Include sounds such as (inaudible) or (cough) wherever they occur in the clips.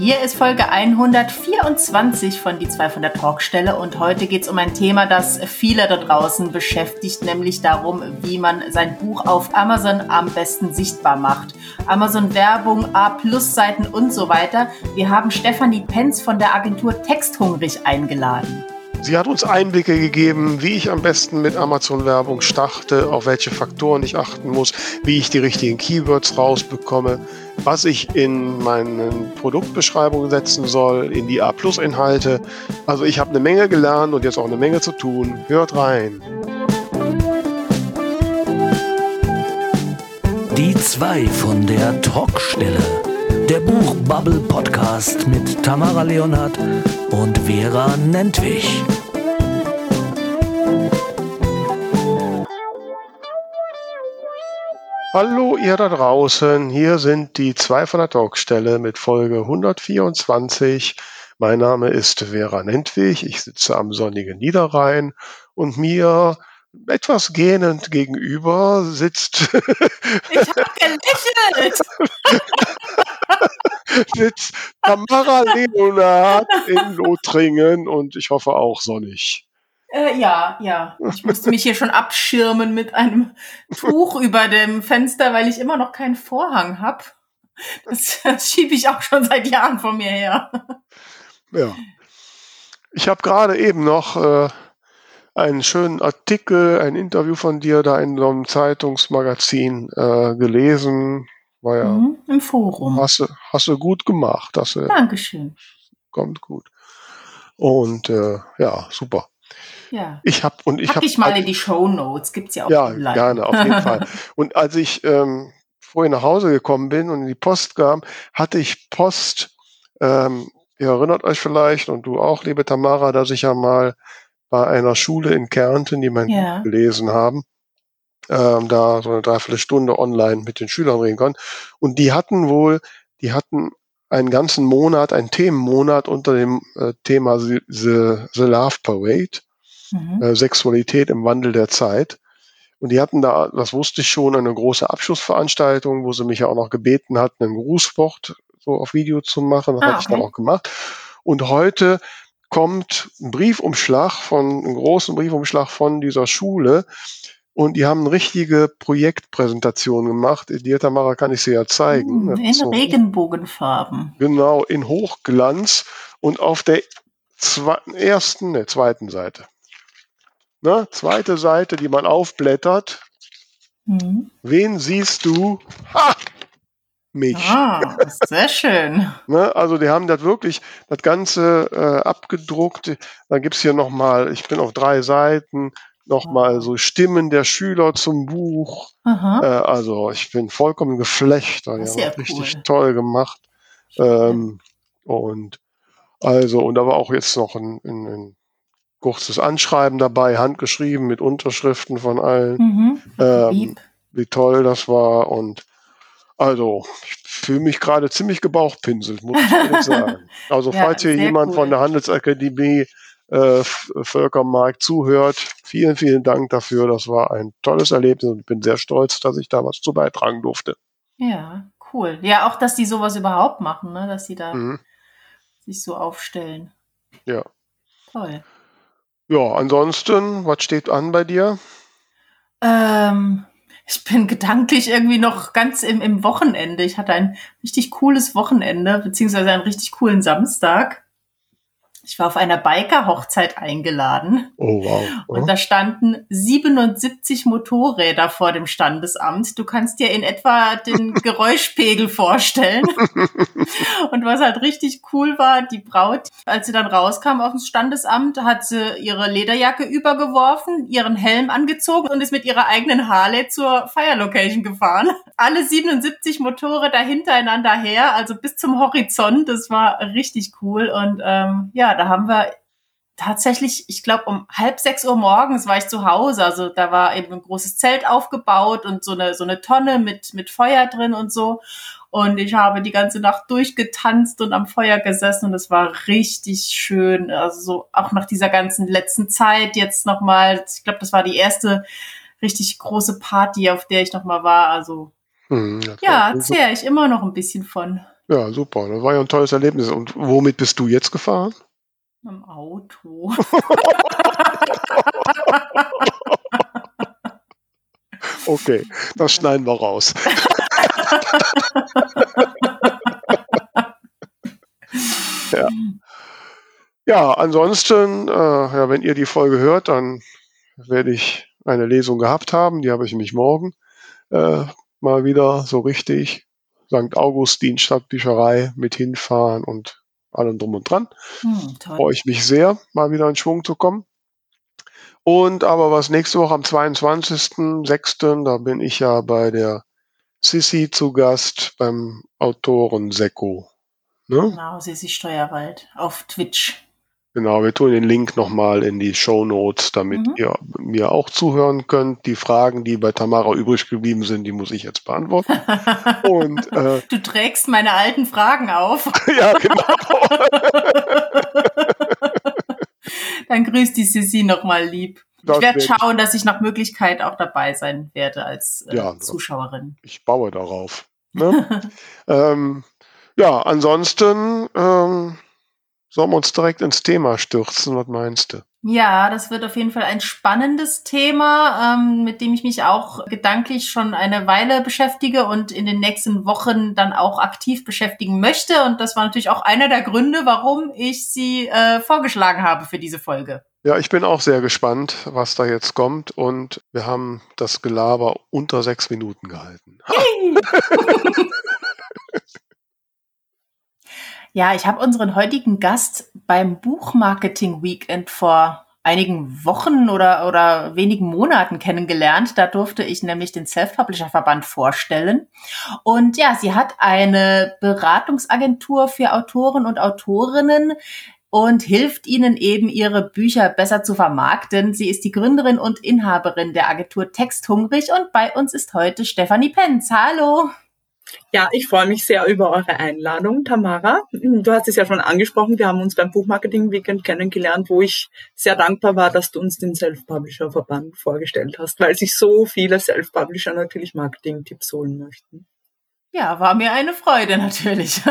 Hier ist Folge 124 von die 200 Talkstelle und heute geht es um ein Thema, das viele da draußen beschäftigt, nämlich darum, wie man sein Buch auf Amazon am besten sichtbar macht. Amazon Werbung, A-Plus-Seiten und so weiter. Wir haben Stefanie Penz von der Agentur Texthungrig eingeladen. Sie hat uns Einblicke gegeben, wie ich am besten mit Amazon-Werbung starte, auf welche Faktoren ich achten muss, wie ich die richtigen Keywords rausbekomme, was ich in meinen Produktbeschreibungen setzen soll, in die A-Plus-Inhalte. Also ich habe eine Menge gelernt und jetzt auch eine Menge zu tun. Hört rein. Die zwei von der Talkstelle. Der Buchbubble Podcast mit Tamara Leonhardt und Vera Nentwich. Hallo ihr da draußen, hier sind die zwei von der Talkstelle mit Folge 124. Mein Name ist Vera Nentwich, ich sitze am sonnigen Niederrhein und mir etwas gähnend gegenüber sitzt. ich habe gelächelt. (laughs) sitzt Tamara Leonard in Lothringen und ich hoffe auch sonnig. Äh, ja, ja. Ich musste mich hier schon abschirmen mit einem Tuch über dem Fenster, weil ich immer noch keinen Vorhang habe. Das, (laughs) das schiebe ich auch schon seit Jahren vor mir her. Ja. Ich habe gerade eben noch äh, einen schönen Artikel, ein Interview von dir da in so einem Zeitungsmagazin äh, gelesen. War ja, mhm, Im Forum. Hast du, hast du gut gemacht. Hast du, Dankeschön. Kommt gut. Und äh, ja, super. Ja. Ich habe und ich Pack habe ich mal in die Show Notes. Gibt's ja auch ja online. gerne auf jeden Fall. (laughs) Und als ich ähm, vorher nach Hause gekommen bin und in die Post kam, hatte ich Post. Ähm, ihr erinnert euch vielleicht und du auch, liebe Tamara, dass ich ja mal bei einer Schule in Kärnten, die mein Ja. Gelesen haben, ähm, da so eine Dreiviertelstunde online mit den Schülern reden konnte. Und die hatten wohl, die hatten einen ganzen Monat, einen Themenmonat unter dem äh, Thema The, The, The Love Parade Mhm. äh, Sexualität im Wandel der Zeit. Und die hatten da, das wusste ich schon, eine große Abschlussveranstaltung, wo sie mich ja auch noch gebeten hatten, ein Grußwort so auf Video zu machen. Das Ah, hatte ich dann okay. auch gemacht. Und heute kommt ein Briefumschlag von, einen großen Briefumschlag von dieser Schule. Und die haben eine richtige Projektpräsentation gemacht. Die Tamara kann ich sie ja zeigen. Mhm, Das In so- Regenbogenfarben. Genau, in Hochglanz und auf der zweiten, ersten, ne, zweiten Seite. Ne, zweite Seite, die man aufblättert. Mhm. Wen siehst du? Ha! Mich. Ah, sehr schön. (laughs) Ne, also die haben das wirklich, das Ganze äh, abgedruckt. Da gibt's hier nochmal, ich bin auf drei Seiten, nochmal so Stimmen der Schüler zum Buch. Äh, also ich bin vollkommen geflecht. Die haben Das ist ja richtig cool. toll gemacht. Ähm, und also, und da war auch jetzt noch ein, ein, ein kurzes Anschreiben dabei, handgeschrieben mit Unterschriften von allen, Mhm. ähm, wie toll das war. Und also, ich fühle mich gerade ziemlich gebauchpinselt, muss ich ehrlich (laughs) sagen. Also, Ja, falls hier jemand cool. von der Handelsakademie äh, Völkermarkt zuhört, vielen, vielen Dank dafür. Das war ein tolles Erlebnis und ich bin sehr stolz, dass ich da was zu beitragen durfte. Ja, cool. Ja, auch, dass die sowas überhaupt machen, ne? dass die da Mhm. sich so aufstellen. Ja. Toll. Ja, ansonsten, was steht an bei dir? Ähm, ich bin gedanklich irgendwie noch ganz im, im Wochenende. Ich hatte ein richtig cooles Wochenende, beziehungsweise einen richtig coolen Samstag. Ich war auf einer Biker-Hochzeit eingeladen. Oh, wow. Und da standen 77 Motorräder vor dem Standesamt. Du kannst dir in etwa den (laughs) Geräuschpegel vorstellen. (laughs) Und was halt richtig cool war, die Braut, als sie dann rauskam auf das Standesamt, hat sie ihre Lederjacke übergeworfen, ihren Helm angezogen und ist mit ihrer eigenen Harley zur Fire Location gefahren. Alle 77 Motorräder hintereinander her, also bis zum Horizont. Das war richtig cool. Und ähm, ja, da haben wir tatsächlich, ich glaube, um halb sechs Uhr morgens war ich zu Hause. Also da war eben ein großes Zelt aufgebaut und so eine, so eine Tonne mit, mit Feuer drin und so. Und ich habe die ganze Nacht durchgetanzt und am Feuer gesessen und es war richtig schön. Also so auch nach dieser ganzen letzten Zeit jetzt nochmal, ich glaube, das war die erste richtig große Party, auf der ich nochmal war. Also Hm, ja, zehre ich immer noch ein bisschen von. Ja, super. Das war ja ein tolles Erlebnis. Und womit bist du jetzt gefahren? Im Auto. okay, das schneiden wir raus. (laughs) ja. ja, ansonsten, äh, ja, wenn ihr die Folge hört, dann werde ich eine Lesung gehabt haben. Die habe ich nämlich morgen äh, mal wieder so richtig. St. Augustin Stadtbücherei mit hinfahren und allem drum und dran. Hm, Freue ich mich sehr, mal wieder in Schwung zu kommen. Und aber was nächste Woche am 22.06., da bin ich ja bei der Sissi zu Gast beim Autoren Sekko. Ne? Genau, Sissi Steuerwald auf Twitch. Genau, wir tun den Link nochmal in die Show Notes, damit mhm. ihr mir auch zuhören könnt. Die Fragen, die bei Tamara übrig geblieben sind, die muss ich jetzt beantworten. (laughs) Und, äh, du trägst meine alten Fragen auf. (laughs) ja, genau. (laughs) Dann grüßt die Sissi nochmal lieb. Das ich werde schauen, dass ich nach Möglichkeit auch dabei sein werde als äh, ja, Zuschauerin. Ich baue darauf. Ne? ähm, ja, ansonsten ähm, Sollen wir uns direkt ins Thema stürzen? Was meinst du? Ja, das wird auf jeden Fall ein spannendes Thema, ähm, mit dem ich mich auch gedanklich schon eine Weile beschäftige und in den nächsten Wochen dann auch aktiv beschäftigen möchte. Und das war natürlich auch einer der Gründe, warum ich sie äh, vorgeschlagen habe für diese Folge. Ja, ich bin auch sehr gespannt, was da jetzt kommt. Und wir haben das Gelaber unter sechs Minuten gehalten. (laughs) (laughs) Ja, ich habe unseren heutigen Gast beim Buchmarketing Weekend vor einigen Wochen oder, oder wenigen Monaten kennengelernt. Da durfte ich nämlich den Self-Publisher-Verband vorstellen. Und ja, sie hat eine Beratungsagentur für Autoren und Autorinnen, und hilft ihnen eben ihre Bücher besser zu vermarkten. Sie ist die Gründerin und Inhaberin der Agentur Texthungrig und bei uns ist heute Stefanie Penz. Hallo. Ja, ich freue mich sehr über eure Einladung, Tamara. Du hast es ja schon angesprochen, wir haben uns beim Buchmarketing Weekend kennengelernt, wo ich sehr dankbar war, dass du uns den Self-Publisher-Verband vorgestellt hast, weil sich so viele Self-Publisher natürlich Marketing-Tipps holen möchten. Ja, war mir eine Freude natürlich.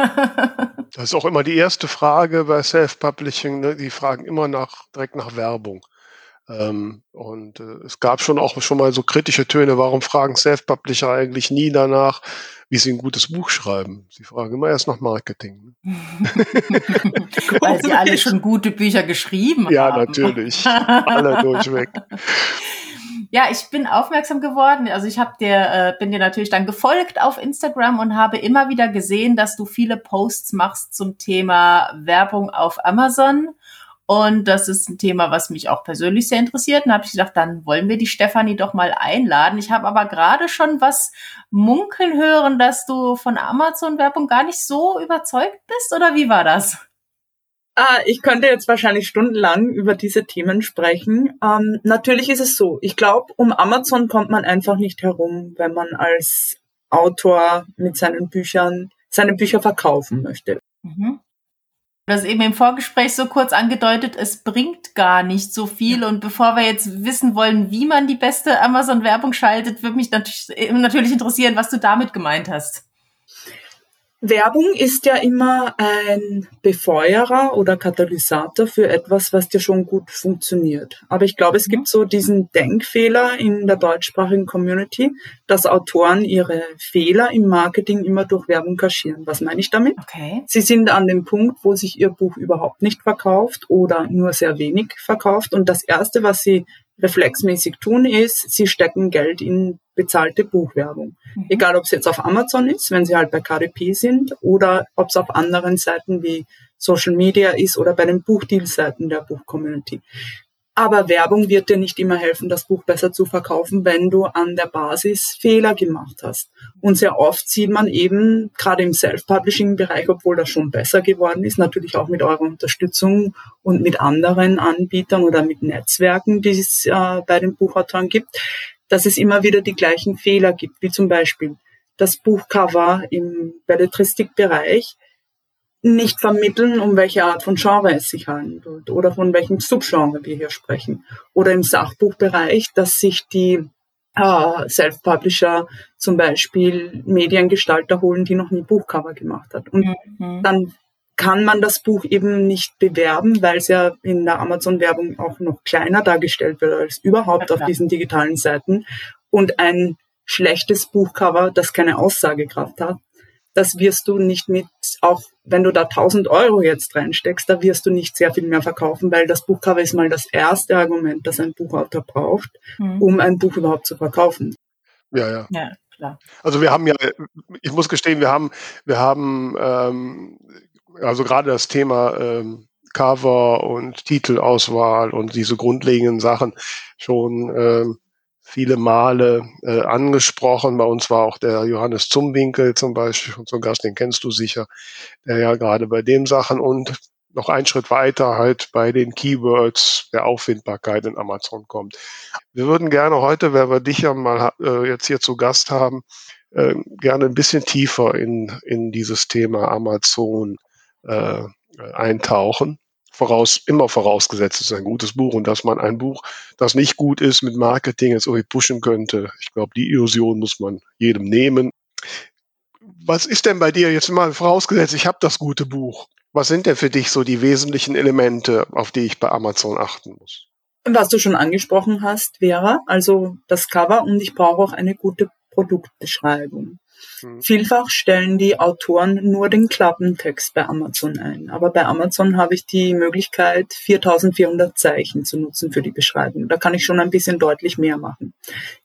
das ist auch immer die erste Frage bei Self-Publishing. Ne? Die fragen immer nach, direkt nach Werbung. Ähm, und äh, es gab schon auch schon mal so kritische Töne, warum fragen Self-Publisher eigentlich nie danach, wie sie ein gutes Buch schreiben. Sie fragen immer erst nach Marketing. Ne? (laughs) Weil sie alle schon gute Bücher geschrieben ja, haben. Ja, natürlich. (laughs) alle durchweg. Ja, ich bin aufmerksam geworden. Also ich habe dir, äh, bin dir natürlich dann gefolgt auf Instagram und habe immer wieder gesehen, dass du viele Posts machst zum Thema Werbung auf Amazon und das ist ein Thema, was mich auch persönlich sehr interessiert. Und habe ich gedacht, dann wollen wir die Stefanie doch mal einladen. Ich habe aber gerade schon was munkeln hören, dass du von Amazon-Werbung gar nicht so überzeugt bist. Oder wie war das? Ah, ich könnte jetzt wahrscheinlich stundenlang über diese Themen sprechen. Ähm, natürlich ist es so. Ich glaube, um Amazon kommt man einfach nicht herum, wenn man als Autor mit seinen Büchern seine Bücher verkaufen möchte. Mhm das eben im Vorgespräch so kurz angedeutet, es bringt gar nicht so viel. Und bevor wir jetzt wissen wollen, wie man die beste Amazon-Werbung schaltet, würde mich natürlich, natürlich interessieren, was du damit gemeint hast. Werbung ist ja immer ein Befeuerer oder Katalysator für etwas, was dir schon gut funktioniert. Aber ich glaube, es gibt so diesen Denkfehler in der deutschsprachigen Community, dass Autoren ihre Fehler im Marketing immer durch Werbung kaschieren. Was meine ich damit? Okay. Sie sind an dem Punkt, wo sich ihr Buch überhaupt nicht verkauft oder nur sehr wenig verkauft. Und das Erste, was sie reflexmäßig tun, ist, sie stecken Geld in bezahlte Buchwerbung. Mhm. Egal, ob es jetzt auf Amazon ist, wenn sie halt bei KDP sind, oder ob es auf anderen Seiten wie Social Media ist oder bei den Buchdeal-Seiten der Buchcommunity. Aber Werbung wird dir nicht immer helfen, das Buch besser zu verkaufen, wenn du an der Basis Fehler gemacht hast. Und sehr oft sieht man eben, gerade im Self-Publishing-Bereich, obwohl das schon besser geworden ist, natürlich auch mit eurer Unterstützung und mit anderen Anbietern oder mit Netzwerken, die es äh, bei den Buchautoren gibt, dass es immer wieder die gleichen Fehler gibt, wie zum Beispiel das Buchcover im Belletristikbereich nicht vermitteln, um welche Art von Genre es sich handelt oder von welchem Subgenre wir hier sprechen. Oder im Sachbuchbereich, dass sich die äh, Self-Publisher zum Beispiel Mediengestalter holen, die noch nie Buchcover gemacht hat. Und mhm. dann kann man das Buch eben nicht bewerben, weil es ja in der Amazon-Werbung auch noch kleiner dargestellt wird als überhaupt ja, auf diesen digitalen Seiten. Und ein schlechtes Buchcover, das keine Aussagekraft hat, das wirst du nicht mit, auch wenn du da 1000 Euro jetzt reinsteckst, da wirst du nicht sehr viel mehr verkaufen, weil das Buchcover ist mal das erste Argument, das ein Buchautor braucht, mhm. um ein Buch überhaupt zu verkaufen. Ja, ja. ja. Klar. Also wir haben ja, ich muss gestehen, wir haben, wir haben ähm, also gerade das Thema ähm, Cover und Titelauswahl und diese grundlegenden Sachen schon ähm, viele Male äh, angesprochen. Bei uns war auch der Johannes Zumwinkel zum Beispiel und so Gast, den kennst du sicher, der ja gerade bei dem Sachen und noch einen Schritt weiter halt bei den Keywords der Auffindbarkeit in Amazon kommt. Wir würden gerne heute, wenn wir dich ja mal äh, jetzt hier zu Gast haben, äh, gerne ein bisschen tiefer in, in dieses Thema Amazon äh, eintauchen. Voraus, immer vorausgesetzt, es ist ein gutes Buch und dass man ein Buch, das nicht gut ist, mit Marketing jetzt irgendwie pushen könnte. Ich glaube, die Illusion muss man jedem nehmen. Was ist denn bei dir jetzt mal vorausgesetzt, ich habe das gute Buch. Was sind denn für dich so die wesentlichen Elemente, auf die ich bei Amazon achten muss? Was du schon angesprochen hast, Vera, also das Cover und ich brauche auch eine gute Produktbeschreibung. Mhm. Vielfach stellen die Autoren nur den Klappentext bei Amazon ein. Aber bei Amazon habe ich die Möglichkeit, 4400 Zeichen zu nutzen für die Beschreibung. Da kann ich schon ein bisschen deutlich mehr machen.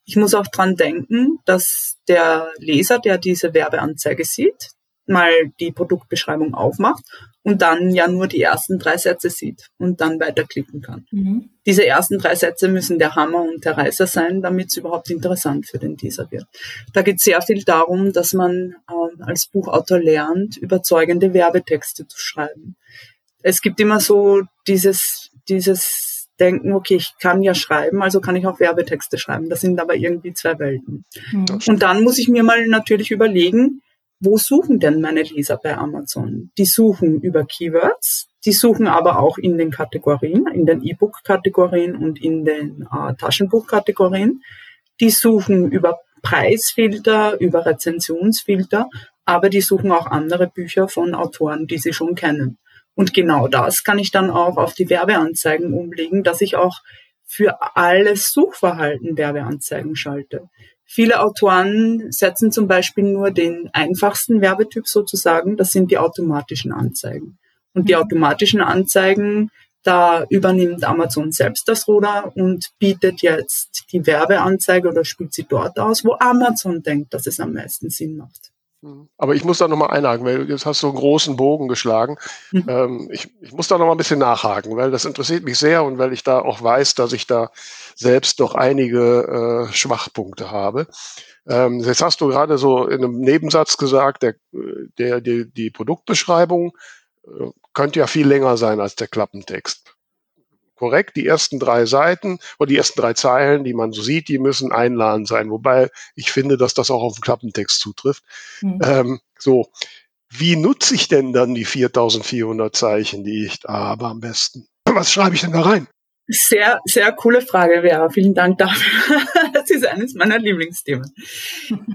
Ich muss auch dran denken, dass der Leser, der diese Werbeanzeige sieht, mal die Produktbeschreibung aufmacht und dann ja nur die ersten drei Sätze sieht und dann weiterklicken kann. Mhm. Diese ersten drei Sätze müssen der Hammer und der Reißer sein, damit es überhaupt interessant für den Leser wird. Da geht sehr viel darum, dass man äh, als Buchautor lernt, überzeugende Werbetexte zu schreiben. Es gibt immer so dieses, dieses denken, okay, ich kann ja schreiben, also kann ich auch Werbetexte schreiben. Das sind aber irgendwie zwei Welten. Mhm. Und dann muss ich mir mal natürlich überlegen, wo suchen denn meine Leser bei Amazon? Die suchen über Keywords, die suchen aber auch in den Kategorien, in den E-Book-Kategorien und in den äh, Taschenbuch-Kategorien. Die suchen über Preisfilter, über Rezensionsfilter, aber die suchen auch andere Bücher von Autoren, die sie schon kennen. Und genau das kann ich dann auch auf die Werbeanzeigen umlegen, dass ich auch für alles Suchverhalten Werbeanzeigen schalte. Viele Autoren setzen zum Beispiel nur den einfachsten Werbetyp sozusagen, das sind die automatischen Anzeigen. Und die mhm. automatischen Anzeigen, da übernimmt Amazon selbst das Ruder und bietet jetzt die Werbeanzeige oder spielt sie dort aus, wo Amazon denkt, dass es am meisten Sinn macht. Mhm. Aber ich muss da nochmal einhaken, weil jetzt hast du einen großen Bogen geschlagen. Mhm. Ähm, ich, ich muss da nochmal ein bisschen nachhaken, weil das interessiert mich sehr und weil ich da auch weiß, dass ich da selbst doch einige äh, Schwachpunkte habe. Ähm, jetzt hast du gerade so in einem Nebensatz gesagt, der, der, die, die Produktbeschreibung äh, könnte ja viel länger sein als der Klappentext korrekt. Die ersten drei Seiten oder die ersten drei Zeilen, die man so sieht, die müssen einladend sein. Wobei ich finde, dass das auch auf den Klappentext zutrifft. Mhm. Ähm, so, wie nutze ich denn dann die 4400 Zeichen, die ich da habe am besten? Was schreibe ich denn da rein? Sehr, sehr coole Frage, Vera. Vielen Dank dafür. (laughs) Das ist eines meiner Lieblingsthemen.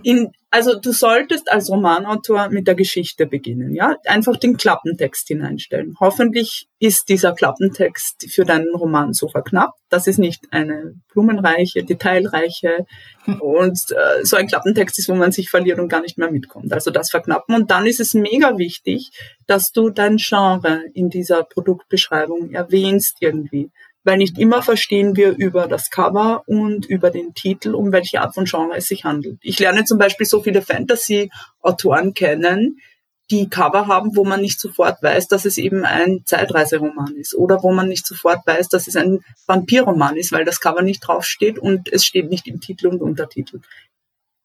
In, also du solltest als Romanautor mit der Geschichte beginnen, ja? Einfach den Klappentext hineinstellen. Hoffentlich ist dieser Klappentext für deinen Roman so verknappt, dass es nicht eine blumenreiche, detailreiche und äh, so ein Klappentext ist, wo man sich verliert und gar nicht mehr mitkommt. Also das verknappen. Und dann ist es mega wichtig, dass du dein Genre in dieser Produktbeschreibung erwähnst irgendwie weil nicht immer verstehen wir über das Cover und über den Titel, um welche Art von Genre es sich handelt. Ich lerne zum Beispiel so viele Fantasy-Autoren kennen, die Cover haben, wo man nicht sofort weiß, dass es eben ein Zeitreiseroman ist oder wo man nicht sofort weiß, dass es ein Vampirroman ist, weil das Cover nicht draufsteht und es steht nicht im Titel und Untertitel.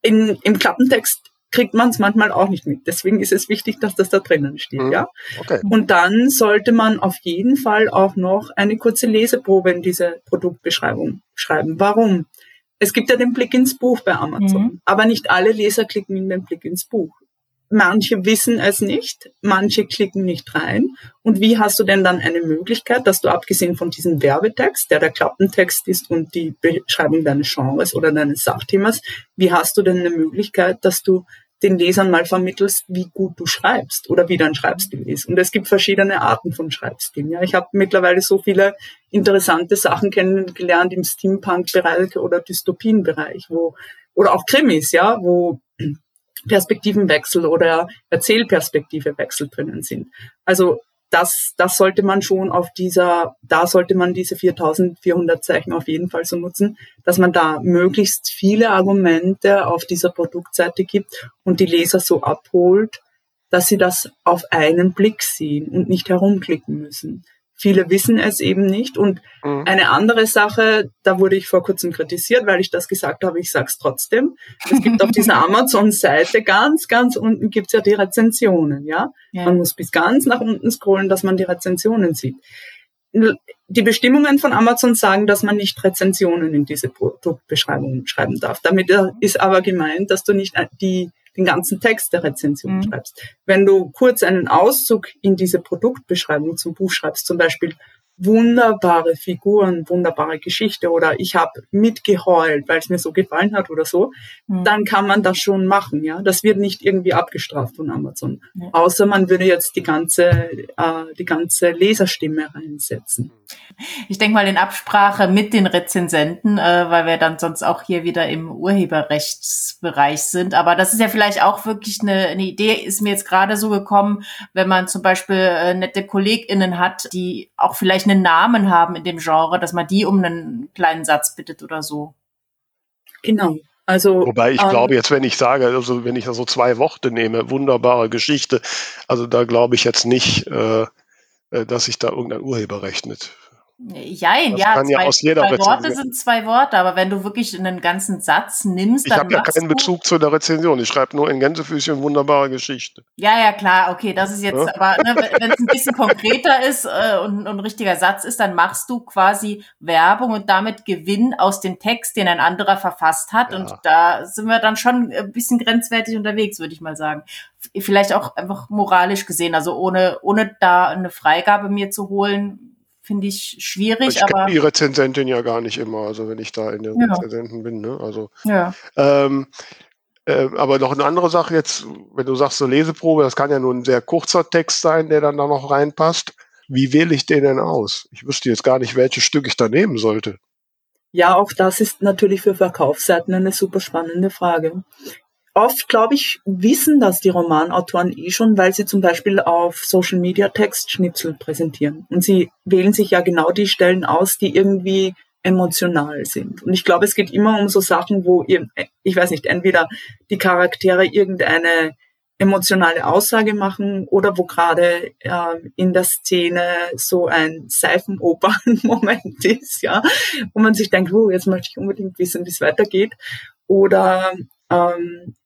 In, Im Klappentext kriegt man es manchmal auch nicht mit. Deswegen ist es wichtig, dass das da drinnen steht, mhm. ja. Okay. Und dann sollte man auf jeden Fall auch noch eine kurze Leseprobe in diese Produktbeschreibung schreiben. Warum? Es gibt ja den Blick ins Buch bei Amazon, mhm. aber nicht alle Leser klicken in den Blick ins Buch. manche wissen es nicht, manche klicken nicht rein. Und wie hast du denn dann eine Möglichkeit, dass du abgesehen von diesem Werbetext, der der Klappentext ist und die Beschreibung deines Genres oder deines Sachthemas, wie hast du denn eine Möglichkeit, dass du den Lesern mal vermittelst, wie gut du schreibst oder wie dein Schreibstil ist. Und es gibt verschiedene Arten von Schreibstilen. Ja, ich habe mittlerweile so viele interessante Sachen kennengelernt im Steampunk-Bereich oder Dystopien-Bereich, wo oder auch Krimis, ja, wo Perspektivenwechsel oder Erzählperspektivewechsel drinnen sind. Also das, das sollte man schon auf dieser, da sollte man diese 4400 Zeichen auf jeden Fall so nutzen, dass man da möglichst viele Argumente auf dieser Produktseite gibt und die Leser so abholt, dass sie das auf einen Blick sehen und nicht herumklicken müssen. Viele wissen es eben nicht. Und mhm. eine andere Sache, da wurde ich vor kurzem kritisiert, weil ich das gesagt habe, ich sage es trotzdem. Es gibt auf dieser (laughs) Amazon-Seite ganz, ganz unten gibt's ja die Rezensionen. Ja? ja, man muss bis ganz nach unten scrollen, dass man die Rezensionen sieht. Die Bestimmungen von Amazon sagen, dass man nicht Rezensionen in diese Produktbeschreibungen schreiben darf. Damit ist aber gemeint, dass du nicht die den ganzen Text der Rezension mhm. schreibst. Wenn du kurz einen Auszug in diese Produktbeschreibung zum Buch schreibst, zum Beispiel wunderbare Figuren, wunderbare Geschichte oder ich habe mitgeheult, weil es mir so gefallen hat oder so, mhm. dann kann man das schon machen, ja. Das wird nicht irgendwie abgestraft von Amazon. Mhm. Außer man würde jetzt die ganze, äh, die ganze Leserstimme reinsetzen. Ich denke mal in Absprache mit den Rezensenten, äh, weil wir dann sonst auch hier wieder im Urheberrechtsbereich sind. Aber das ist ja vielleicht auch wirklich eine, eine Idee, ist mir jetzt gerade so gekommen, wenn man zum Beispiel äh, nette KollegInnen hat, die auch vielleicht einen Namen haben in dem Genre, dass man die um einen kleinen Satz bittet oder so. Genau. Also, Wobei ich ähm, glaube jetzt, wenn ich sage, also wenn ich da so zwei Worte nehme, wunderbare Geschichte, also da glaube ich jetzt nicht, äh, äh dass ich da irgendein Urheberrecht mit Jein, das ja, zwei, ja aus jeder zwei Worte sind zwei Worte, aber wenn du wirklich einen ganzen Satz nimmst, ich dann. Ich habe ja keinen Bezug zu der Rezension. Ich schreibe nur in Gänsefüßchen wunderbare Geschichte. Ja, ja, klar, okay, das ist jetzt, ja? aber ne, wenn es ein bisschen konkreter ist äh, und, und ein richtiger Satz ist, dann machst du quasi Werbung und damit Gewinn aus dem Text, den ein anderer verfasst hat. Ja. Und da sind wir dann schon ein bisschen grenzwertig unterwegs, würde ich mal sagen. Vielleicht auch einfach moralisch gesehen, also ohne, ohne da eine Freigabe mir zu holen, finde ich schwierig. Ich kenne die Rezensentin ja gar nicht immer, also wenn ich da in den ja. Rezensenten bin. Ne? Also, ja. Ähm, äh, aber noch eine andere Sache jetzt, wenn du sagst so Leseprobe, das kann ja nur ein sehr kurzer Text sein, der dann da noch reinpasst. Wie wähle ich den denn aus? Ich wüsste jetzt gar nicht, welches Stück ich da nehmen sollte. Ja, auch das ist natürlich für Verkaufsseiten eine super spannende Frage oft, glaube ich, wissen das die Romanautoren eh schon, weil sie zum Beispiel auf Social Media Textschnipsel präsentieren. Und sie wählen sich ja genau die Stellen aus, die irgendwie emotional sind. Und ich glaube, es geht immer um so Sachen, wo ihr, ich weiß nicht, entweder die Charaktere irgendeine emotionale Aussage machen oder wo gerade äh, in der Szene so ein Seifenoper-Moment (laughs) ist, ja, wo man sich denkt, oh, jetzt möchte ich unbedingt wissen, wie es weitergeht. Oder ähm,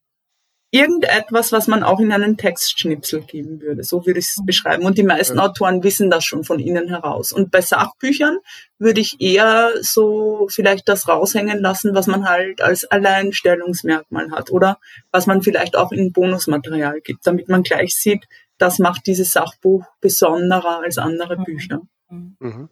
irgendetwas, was man auch in einen Textschnipsel geben würde. So würde ich es mhm. beschreiben. Und die meisten ja. Autoren wissen das schon von innen heraus. Und bei Sachbüchern würde ich eher so vielleicht das raushängen lassen, was man halt als Alleinstellungsmerkmal hat oder was man vielleicht auch in Bonusmaterial gibt, damit man gleich sieht, das macht dieses Sachbuch besonderer als andere mhm. Bücher. Mhm.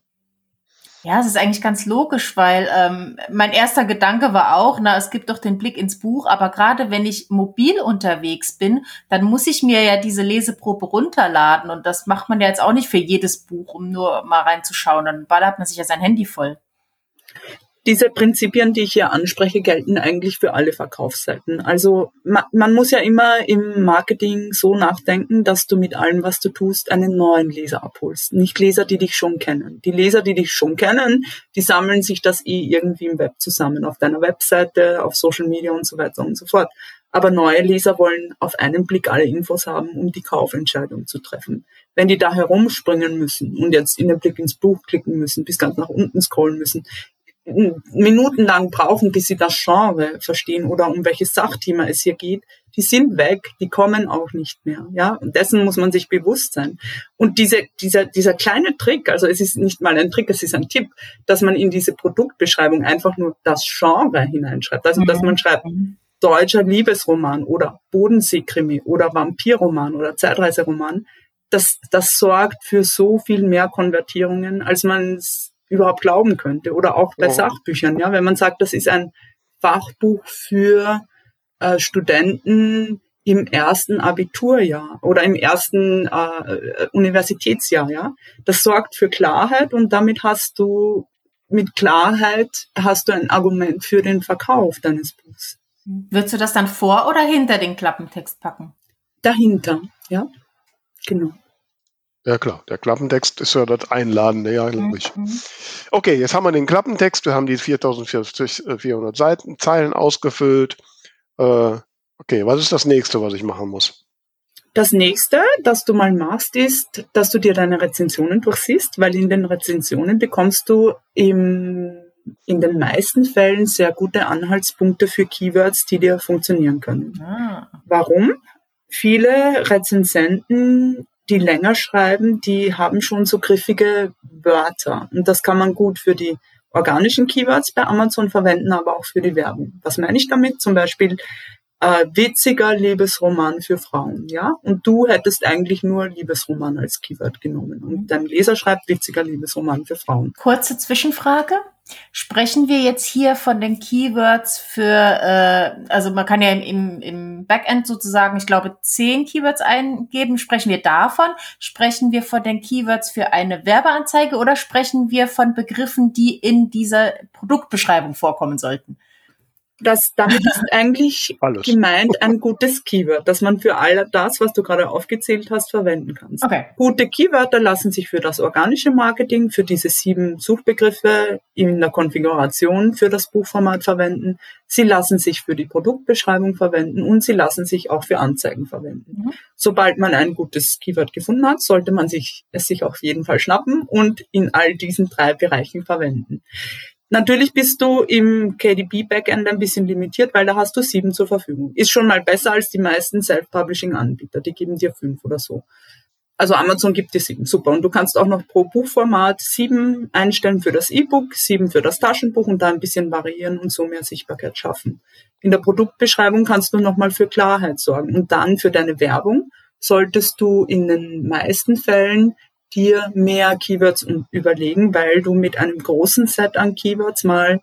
Ja, es ist eigentlich ganz logisch, weil ähm, mein erster Gedanke war auch, na, es gibt doch den Blick ins Buch, aber gerade wenn ich mobil unterwegs bin, dann muss ich mir ja diese Leseprobe runterladen und das macht man ja jetzt auch nicht für jedes Buch, um nur mal reinzuschauen. Dann ballert man sich ja sein Handy voll. Diese Prinzipien, die ich hier anspreche, gelten eigentlich für alle Verkaufsseiten. Also man, man muss ja immer im Marketing so nachdenken, dass du mit allem, was du tust, einen neuen Leser abholst. Nicht Leser, die dich schon kennen. Die Leser, die dich schon kennen, die sammeln sich das eh irgendwie im Web zusammen, auf deiner Webseite, auf Social Media und so weiter und so fort. Aber neue Leser wollen auf einen Blick alle Infos haben, um die Kaufentscheidung zu treffen. Wenn die da herumspringen müssen und jetzt in den Blick ins Buch klicken müssen, bis ganz nach unten scrollen müssen, minutenlang brauchen, bis sie das Genre verstehen oder um welches Sachthema es hier geht, die sind weg, die kommen auch nicht mehr, ja. Und dessen muss man sich bewusst sein. Und diese, dieser, dieser kleine Trick, also es ist nicht mal ein Trick, es ist ein Tipp, dass man in diese Produktbeschreibung einfach nur das Genre hineinschreibt. Also, dass man schreibt, deutscher Liebesroman oder Bodenseekrimi oder Vampirroman oder Zeitreiseroman, das, das sorgt für so viel mehr Konvertierungen, als man es überhaupt glauben könnte. Oder auch bei oh. Sachbüchern, ja, wenn man sagt, das ist ein Fachbuch für äh, Studenten im ersten Abiturjahr oder im ersten äh, Universitätsjahr, ja. Das sorgt für Klarheit und damit hast du mit Klarheit hast du ein Argument für den Verkauf deines Buchs. Würdest du das dann vor oder hinter den Klappentext packen? Dahinter, ja. Genau. Ja klar, der Klappentext ist ja das Einladende, ja, logisch. Mhm. Okay, jetzt haben wir den Klappentext, wir haben die 4400 Seiten, Zeilen ausgefüllt. Äh, okay, was ist das nächste, was ich machen muss? Das nächste, das du mal machst, ist, dass du dir deine Rezensionen durchsiehst, weil in den Rezensionen bekommst du im, in den meisten Fällen sehr gute Anhaltspunkte für Keywords, die dir funktionieren können. Ah. Warum? Viele Rezensenten die länger schreiben, die haben schon so griffige Wörter. Und das kann man gut für die organischen Keywords bei Amazon verwenden, aber auch für die Werbung. Was meine ich damit? Zum Beispiel äh, witziger Liebesroman für Frauen, ja? Und du hättest eigentlich nur Liebesroman als Keyword genommen. Und dein Leser schreibt witziger Liebesroman für Frauen. Kurze Zwischenfrage. Sprechen wir jetzt hier von den Keywords für, äh, also man kann ja im, im Backend sozusagen, ich glaube, zehn Keywords eingeben. Sprechen wir davon? Sprechen wir von den Keywords für eine Werbeanzeige oder sprechen wir von Begriffen, die in dieser Produktbeschreibung vorkommen sollten? Das, damit ist (laughs) eigentlich Alles. gemeint ein gutes Keyword, das man für all das, was du gerade aufgezählt hast, verwenden kannst. Okay. Gute Keywörter lassen sich für das organische Marketing, für diese sieben Suchbegriffe in der Konfiguration für das Buchformat verwenden. Sie lassen sich für die Produktbeschreibung verwenden und sie lassen sich auch für Anzeigen verwenden. Mhm. Sobald man ein gutes Keyword gefunden hat, sollte man sich, es sich auf jeden Fall schnappen und in all diesen drei Bereichen verwenden. Natürlich bist du im KDP-Backend ein bisschen limitiert, weil da hast du sieben zur Verfügung. Ist schon mal besser als die meisten Self-Publishing-Anbieter. Die geben dir fünf oder so. Also Amazon gibt dir sieben. Super. Und du kannst auch noch pro Buchformat sieben einstellen für das E-Book, sieben für das Taschenbuch und da ein bisschen variieren und so mehr Sichtbarkeit schaffen. In der Produktbeschreibung kannst du nochmal für Klarheit sorgen. Und dann für deine Werbung solltest du in den meisten Fällen dir mehr Keywords überlegen, weil du mit einem großen Set an Keywords mal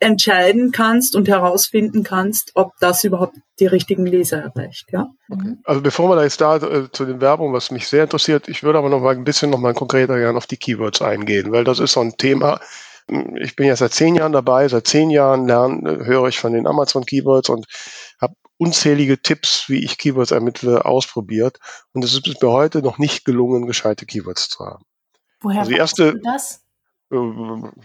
entscheiden kannst und herausfinden kannst, ob das überhaupt die richtigen Leser erreicht. Ja? Okay. Also bevor wir da jetzt da äh, zu den Werbung, was mich sehr interessiert, ich würde aber noch mal ein bisschen noch mal konkreter gerne auf die Keywords eingehen, weil das ist so ein Thema. Ich bin ja seit zehn Jahren dabei, seit zehn Jahren lerne, höre ich von den Amazon Keywords und habe unzählige Tipps, wie ich Keywords ermittle, ausprobiert. Und es ist mir heute noch nicht gelungen, gescheite Keywords zu haben. Woher also die erste, du das? Äh,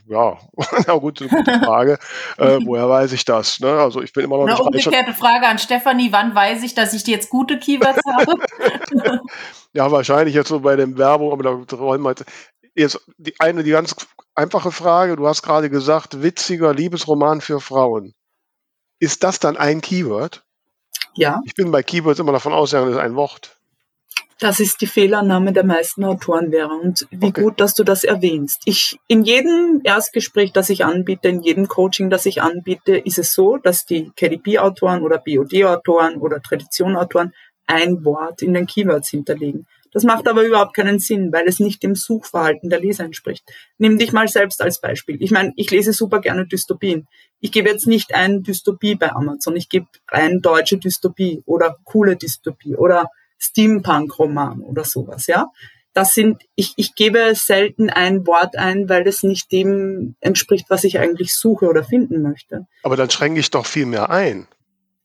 ja, (laughs) na gut, eine gute Frage. äh, (laughs) woher weiß ich das? Ne? Also ich bin immer noch Eine umgekehrte Frage an Stefanie, wann weiß ich, dass ich jetzt gute Keywords (laughs) habe? ja, wahrscheinlich jetzt so bei dem Werbung, aber da wollen wir jetzt die eine, die ganz einfache Frage, du hast gerade gesagt, witziger Liebesroman für Frauen. Ist das dann ein Keyword? Ja. Ich bin bei Keywords immer davon ausgegangen, das ist ein Wort. Das ist die Fehlannahme der meisten Autoren wäre und wie okay. gut, dass du das erwähnst. Ich, in jedem Erstgespräch, das ich anbiete, in jedem Coaching, das ich anbiete, ist es so, dass die KDP-Autoren oder BOD-Autoren oder Tradition-Autoren ein Wort in den Keywords hinterlegen. Das macht aber überhaupt keinen Sinn, weil es nicht dem Suchverhalten der Leser entspricht. Nimm dich mal selbst als Beispiel. Ich meine, ich lese super gerne Dystopien. Ich gebe jetzt nicht ein Dystopie bei Amazon. Ich gebe ein deutsche Dystopie oder coole Dystopie oder Steampunk-Roman oder sowas, ja. Das sind, ich, ich gebe selten ein Wort ein, weil es nicht dem entspricht, was ich eigentlich suche oder finden möchte. Aber dann schränke ich doch viel mehr ein.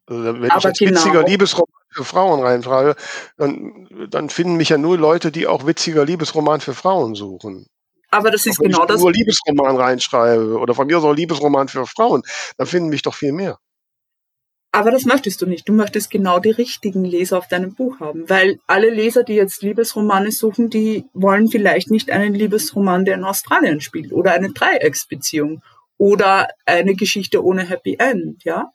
Also wenn Aber ich jetzt genau. witziger Liebesroman für Frauen reinfrage, dann, dann finden mich ja nur Leute, die auch witziger Liebesroman für Frauen suchen. Aber das ist wenn genau ich das. Nur Liebesroman reinschreibe oder von mir so Liebesroman für Frauen, dann finden mich doch viel mehr. Aber das möchtest du nicht. Du möchtest genau die richtigen Leser auf deinem Buch haben, weil alle Leser, die jetzt Liebesromane suchen, die wollen vielleicht nicht einen Liebesroman, der in Australien spielt oder eine Dreiecksbeziehung oder eine Geschichte ohne Happy End, ja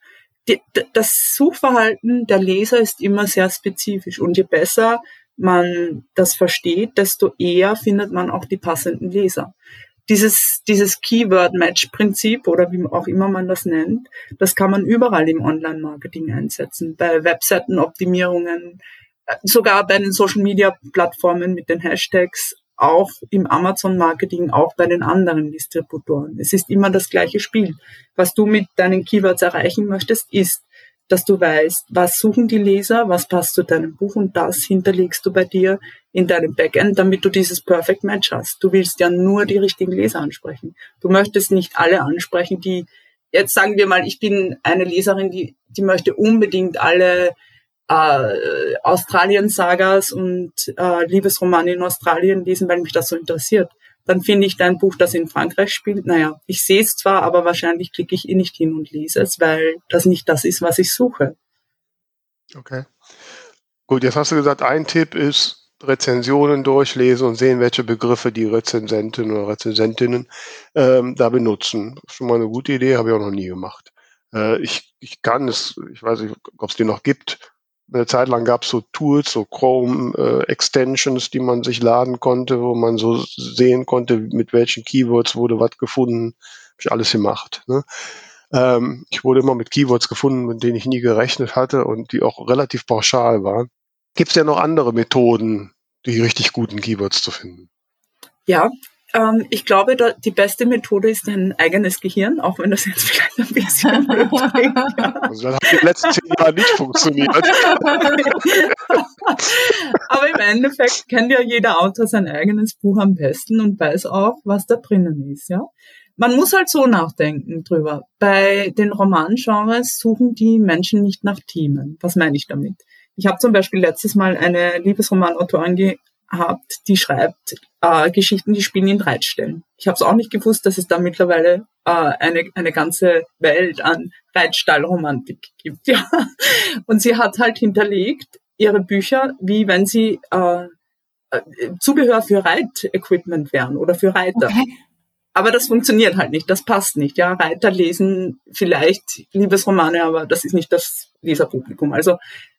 die, das Suchverhalten der Leser ist immer sehr spezifisch und je besser man das versteht, desto eher findet man auch die passenden Leser. dieses, dieses Keyword-Match-Prinzip oder wie auch immer man das nennt, das kann man überall im Online-Marketing einsetzen. Bei Webseitenoptimierungen, äh, sogar bei den Social-Media-Plattformen mit den Hashtags, auch im Amazon-Marketing, auch bei den anderen Distributoren. Es ist immer das gleiche Spiel. Was du mit deinen Keywords erreichen möchtest, ist, dass du weißt, was suchen die Leser, was passt zu deinem Buch und das hinterlegst du bei dir in deinem Backend, damit du dieses Perfect Match hast. Du willst ja nur die richtigen Leser ansprechen. Du möchtest nicht alle ansprechen, die, jetzt sagen wir mal, ich bin eine Leserin, die, die möchte unbedingt alle äh, Australien-Sagas und äh, Liebesromane in Australien lesen, weil mich das so interessiert dann finde ich dein Buch, das in Frankreich spielt, naja, ich sehe es zwar, aber wahrscheinlich klicke ich eh nicht hin und lese es, weil das nicht das ist, was ich suche. Okay. Gut, jetzt hast du gesagt, ein Tipp ist Rezensionen durchlesen und sehen, welche Begriffe die Rezensentinnen oder Rezensentinnen ähm, da benutzen. Schon mal eine gute Idee, habe ich auch noch nie gemacht. Äh, ich, ich kann es, ich weiß nicht, ob es die noch gibt, eine Zeit lang gab es so Tools, so Chrome-Extensions, äh, die man sich laden konnte, wo man so sehen konnte, mit welchen Keywords wurde was gefunden. Habe ich alles gemacht. Ne? Ähm, ich wurde immer mit Keywords gefunden, mit denen ich nie gerechnet hatte und die auch relativ pauschal waren. Gibt es ja noch andere Methoden, die richtig guten Keywords zu finden? Ja, ähm, ich glaube, da, die beste Methode ist dein eigenes Gehirn, auch wenn das jetzt vielleicht ein bisschen (laughs) blöd klingt. Also das hat in den letzten zehn Jahren nicht funktioniert. (laughs) Aber im Endeffekt kennt ja jeder Autor sein eigenes Buch am besten und weiß auch, was da drinnen ist, ja. Man muss halt so nachdenken drüber. Bei den Romangenres suchen die Menschen nicht nach Themen. Was meine ich damit? Ich habe zum Beispiel letztes Mal eine Liebesromanautorin habt, die schreibt äh, Geschichten, die spielen in Reitstellen. Ich habe es auch nicht gewusst, dass es da mittlerweile äh, eine, eine ganze Welt an Reitstallromantik gibt. (laughs) Ja. Und sie hat halt hinterlegt ihre Bücher, wie wenn sie äh, äh Zubehör für Reitequipment wären oder für Reiter. Okay. Aber das funktioniert halt nicht, das passt nicht. Ja, Reiter lesen vielleicht Liebesromane, aber das ist nicht das Leserpublikum. Also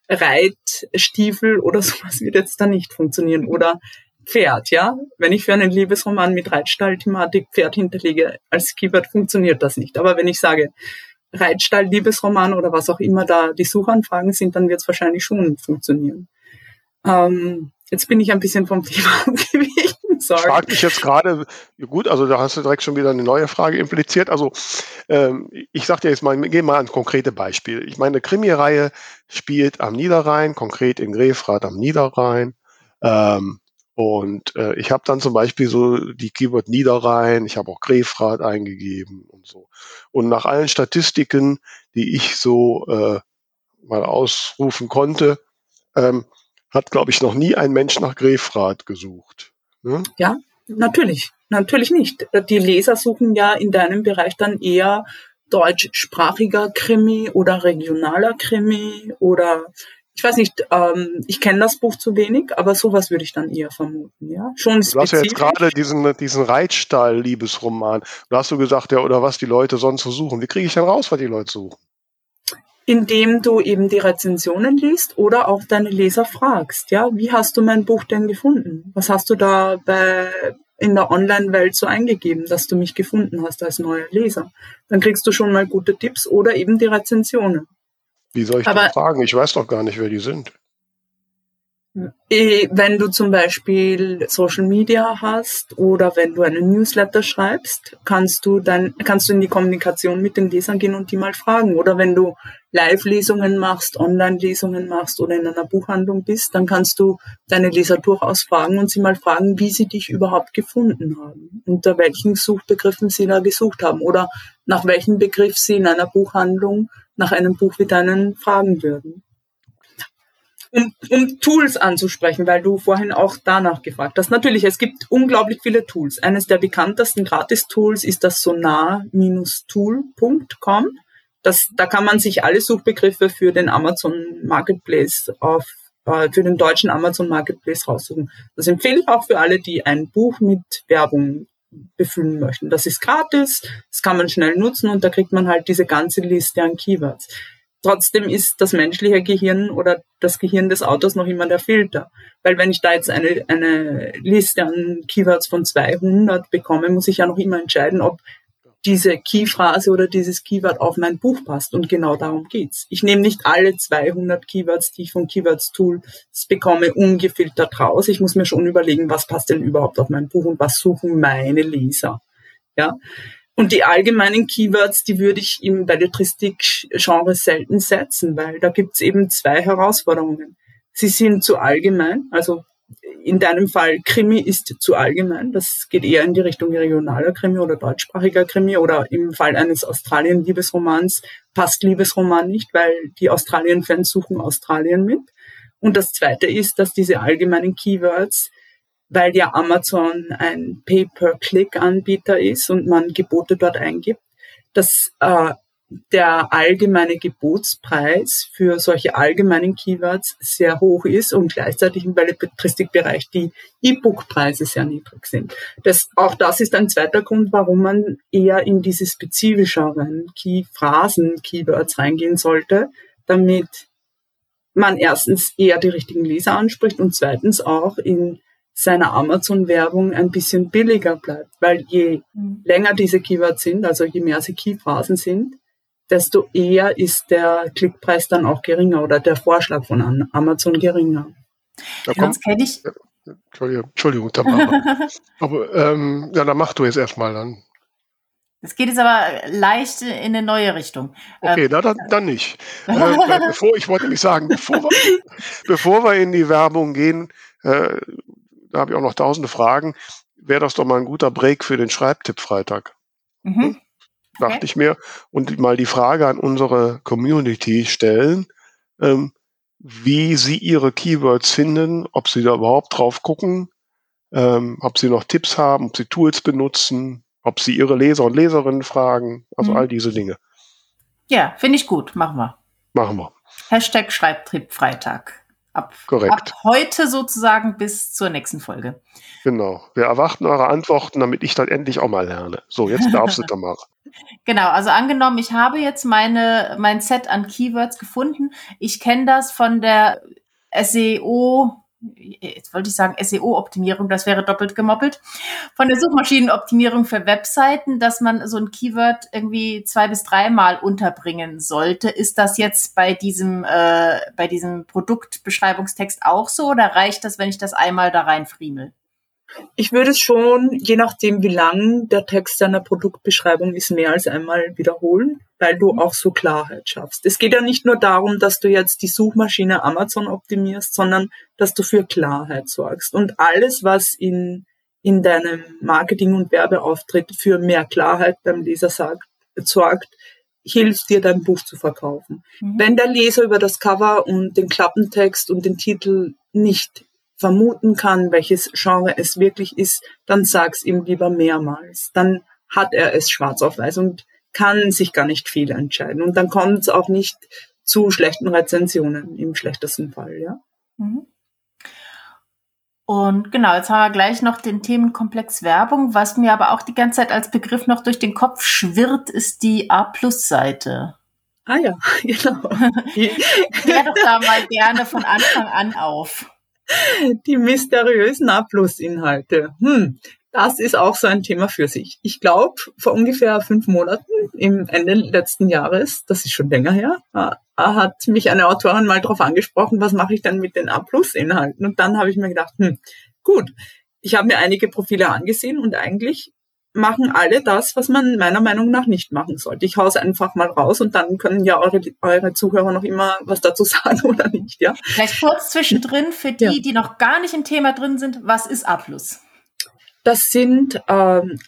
Reitstiefel oder (laughs) sowas wird jetzt da nicht funktionieren. Oder Pferd, ja. Wenn ich für einen Liebesroman mit Reitstall-Thematik Pferd hinterlege als Keyword, funktioniert das nicht. Aber wenn ich sage Reitstall, Liebesroman oder was auch immer da die Suchanfragen sind, dann wird es wahrscheinlich schon funktionieren. Ähm, jetzt bin ich ein bisschen vom (laughs) Thema abgewichen. Sorry. Ich frage mich jetzt gerade, gut, also da hast du direkt schon wieder eine neue Frage impliziert. Also ähm, ich sage dir jetzt mal, gehen mal ein konkrete Beispiel. Ich meine, eine Krimi-Reihe spielt am Niederrhein, konkret in Grefrath am Niederrhein. Ähm, und äh, ich habe dann zum Beispiel so die Keyword Niederrhein, ich habe auch Grefrath eingegeben und so. Und nach allen Statistiken, die ich so äh, mal ausrufen konnte, ähm, hat, glaube ich, noch nie ein Mensch nach Grefrath gesucht. Ne? Ja, natürlich. Natürlich nicht. Die Leser suchen ja in deinem Bereich dann eher deutschsprachiger Krimi oder regionaler Krimi oder ich weiß nicht, ähm, ich kenne das Buch zu wenig, aber sowas würde ich dann eher vermuten, ja. Schon du hast ja jetzt gerade diesen, diesen Reitstall-Liebesroman. Da hast du gesagt, ja, oder was die Leute sonst so suchen. Wie kriege ich denn raus, was die Leute suchen? Indem du eben die Rezensionen liest oder auch deine Leser fragst, ja, wie hast du mein Buch denn gefunden? Was hast du da bei, in der Online-Welt so eingegeben, dass du mich gefunden hast als neuer Leser? Dann kriegst du schon mal gute Tipps oder eben die Rezensionen. Wie soll ich Aber, fragen? Ich weiß doch gar nicht, wer die sind. Äh, wenn du zum Beispiel Social Media hast oder wenn du einen Newsletter schreibst, kannst du dann, kannst du in die Kommunikation mit den Lesern gehen und die mal fragen. Oder wenn du Live-Lesungen machst, Online-Lesungen machst oder in einer Buchhandlung bist, dann kannst du deine Leser durchaus fragen und sie mal fragen, wie sie dich überhaupt gefunden haben, unter welchen Suchbegriffen sie da gesucht haben oder nach welchem Begriff sie in einer Buchhandlung nach einem Buch wie deinen fragen würden um, um Tools anzusprechen, weil du vorhin auch danach gefragt hast. Natürlich, es gibt unglaublich viele Tools. Eines der bekanntesten Gratis-Tools ist das sonar-tool.com. Das, da kann man sich alle Suchbegriffe für den Amazon Marketplace auf äh, für den deutschen Amazon Marketplace raussuchen. Das empfehle ich auch für alle, die ein Buch mit Werbung befüllen möchten. Das ist gratis, das kann man schnell nutzen und da kriegt man halt diese ganze Liste an Keywords. Trotzdem ist das menschliche Gehirn oder das Gehirn des Autors noch immer der Filter. Weil wenn ich da jetzt eine, eine Liste an Keywords von 200 bekomme, muss ich ja noch immer entscheiden, ob diese Keyphrase oder dieses Keyword auf mein Buch passt. Und genau darum geht's. Ich nehme nicht alle 200 Keywords, die ich vom Keywords Tool bekomme, ungefiltert raus. Ich muss mir schon überlegen, was passt denn überhaupt auf mein Buch und was suchen meine Leser. Ja. Und die allgemeinen Keywords, die würde ich im Belletristik-Genre selten setzen, weil da gibt's eben zwei Herausforderungen. Sie sind zu allgemein, also in deinem Fall Krimi ist zu allgemein. Das geht eher in die Richtung regionaler Krimi oder deutschsprachiger Krimi oder im Fall eines Australien-Liebesromans passt Liebesroman nicht, weil die Australien-Fans suchen Australien mit. Und das zweite ist, dass diese allgemeinen Keywords weil ja Amazon ein Pay-per-Click-Anbieter ist und man Gebote dort eingibt, dass äh, der allgemeine Gebotspreis für solche allgemeinen Keywords sehr hoch ist und gleichzeitig im Belletristikbereich die E-Book-Preise sehr niedrig sind. Das, auch das ist ein zweiter Grund, warum man eher in diese spezifischeren Key-Phrasen, Keywords reingehen sollte, damit man erstens eher die richtigen Leser anspricht und zweitens auch in seiner Amazon-Werbung ein bisschen billiger bleibt. Weil je mhm. länger diese Keywords sind, also je mehr sie Keyphrasen sind, desto eher ist der Klickpreis dann auch geringer oder der Vorschlag von Amazon geringer. Da kommt, kenne ich. Entschuldigung, Entschuldigung Tamara. (laughs) aber ähm, ja, dann mach du jetzt erstmal dann. Es geht jetzt aber leicht in eine neue Richtung. Okay, ähm, na, dann, dann nicht. (laughs) äh, bevor, ich wollte nämlich sagen, bevor wir, (laughs) bevor wir in die Werbung gehen, äh, da habe ich auch noch tausende Fragen, wäre das doch mal ein guter Break für den Schreibtipp-Freitag. Mhm. Hm? Dachte okay. ich mir. Und mal die Frage an unsere Community stellen, ähm, wie sie ihre Keywords finden, ob sie da überhaupt drauf gucken, ähm, ob sie noch Tipps haben, ob sie Tools benutzen, ob sie ihre Leser und Leserinnen fragen, also mhm. all diese Dinge. Ja, finde ich gut. Machen wir. Machen wir. Hashtag Schreibtipp-Freitag. Ab, ab heute sozusagen bis zur nächsten Folge. Genau. Wir erwarten eure Antworten, damit ich dann endlich auch mal lerne. So, jetzt darfst du, (laughs) Tamara. Genau, also angenommen, ich habe jetzt meine, mein Set an Keywords gefunden. Ich kenne das von der SEO jetzt wollte ich sagen SEO-Optimierung, das wäre doppelt gemoppelt, von der Suchmaschinenoptimierung für Webseiten, dass man so ein Keyword irgendwie zwei bis dreimal unterbringen sollte. Ist das jetzt bei diesem, äh, bei diesem Produktbeschreibungstext auch so oder reicht das, wenn ich das einmal da rein friemel? Ich würde es schon, je nachdem wie lang der Text einer Produktbeschreibung ist, mehr als einmal wiederholen, weil du auch so Klarheit schaffst. Es geht ja nicht nur darum, dass du jetzt die Suchmaschine Amazon optimierst, sondern dass du für Klarheit sorgst. Und alles, was in, in deinem Marketing- und Werbeauftritt für mehr Klarheit beim Leser sagt, sorgt, hilft dir dein Buch zu verkaufen. Mhm. Wenn der Leser über das Cover und den Klappentext und den Titel nicht vermuten kann, welches Genre es wirklich ist, dann sag's ihm lieber mehrmals. Dann hat er es schwarz auf weiß und kann sich gar nicht viel entscheiden. Und dann kommt es auch nicht zu schlechten Rezensionen im schlechtesten Fall, ja. Mhm. Und genau, jetzt haben wir gleich noch den Themenkomplex Werbung. Was mir aber auch die ganze Zeit als Begriff noch durch den Kopf schwirrt, ist die A-Plus-Seite. Ah ja, (laughs) genau. (laughs) Klär doch da mal gerne von Anfang an auf. Die mysteriösen A-Plus-Inhalte. Hm, das ist auch so ein Thema für sich. Ich glaube, vor ungefähr fünf Monaten, im Ende letzten Jahres, das ist schon länger her, äh, hat mich eine Autorin mal darauf angesprochen, was mache ich denn mit den A-Plus-Inhalten? Und dann habe ich mir gedacht, hm, gut, ich habe mir einige Profile angesehen und eigentlich machen alle das, was man meiner Meinung nach nicht machen sollte. Ich hau's einfach mal raus und dann können ja eure, eure Zuhörer noch immer was dazu (laughs) sagen oder nicht, ja. Vielleicht kurz zwischendrin für die, ja. die noch gar nicht im Thema drin sind, was ist A+. Das sind ähm,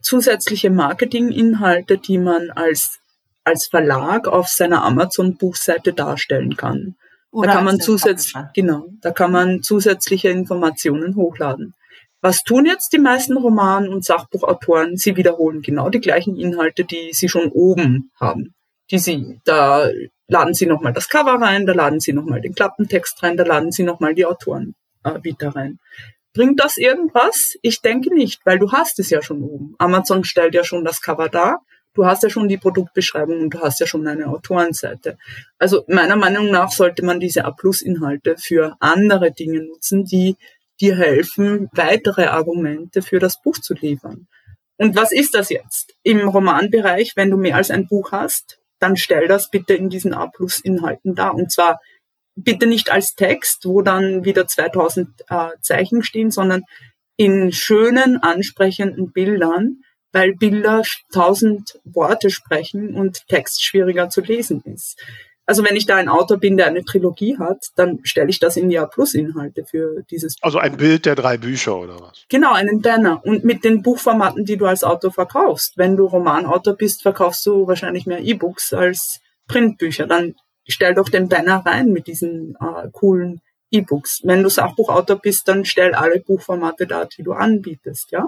zusätzliche Marketinginhalte, die man als als Verlag auf seiner Amazon-Buchseite darstellen kann. Oder da kann man zusätzlich, genau, da kann man zusätzliche Informationen hochladen. Was tun jetzt die meisten Roman- und Sachbuchautoren? Sie wiederholen genau die gleichen Inhalte, die sie schon oben haben. Die sie, da laden sie nochmal das Cover rein, da laden sie nochmal den Klappentext rein, da laden sie nochmal die Autoren äh, wieder rein. Bringt das irgendwas? Ich denke nicht, weil du hast es ja schon oben. Amazon stellt ja schon das Cover da. Du hast ja schon die Produktbeschreibung und du hast ja schon eine Autorenseite. Also meiner Meinung nach sollte man diese A-Plus-Inhalte für andere Dinge nutzen, die dir helfen, weitere Argumente für das Buch zu liefern. Und was ist das jetzt? Im Romanbereich, wenn du mehr als ein Buch hast, dann stell das bitte in diesen A-Plus-Inhalten dar. Und zwar bitte nicht als Text, wo dann wieder 2000 äh, Zeichen stehen, sondern in schönen, ansprechenden Bildern, weil Bilder tausend Worte sprechen und Text schwieriger zu lesen ist. Also wenn ich da ein Autor bin, der eine Trilogie hat, dann stelle ich das in die A-Plus-Inhalte für dieses. Also ein Bild der drei Bücher oder was? Genau, einen Banner. Und mit den Buchformaten, die du als Autor verkaufst. Wenn du Romanautor bist, verkaufst du wahrscheinlich mehr E-Books als Printbücher. Dann stell doch den Banner rein mit diesen äh, coolen E-Books. Wenn du Sachbuchautor bist, dann stell alle Buchformate da, die du anbietest, ja.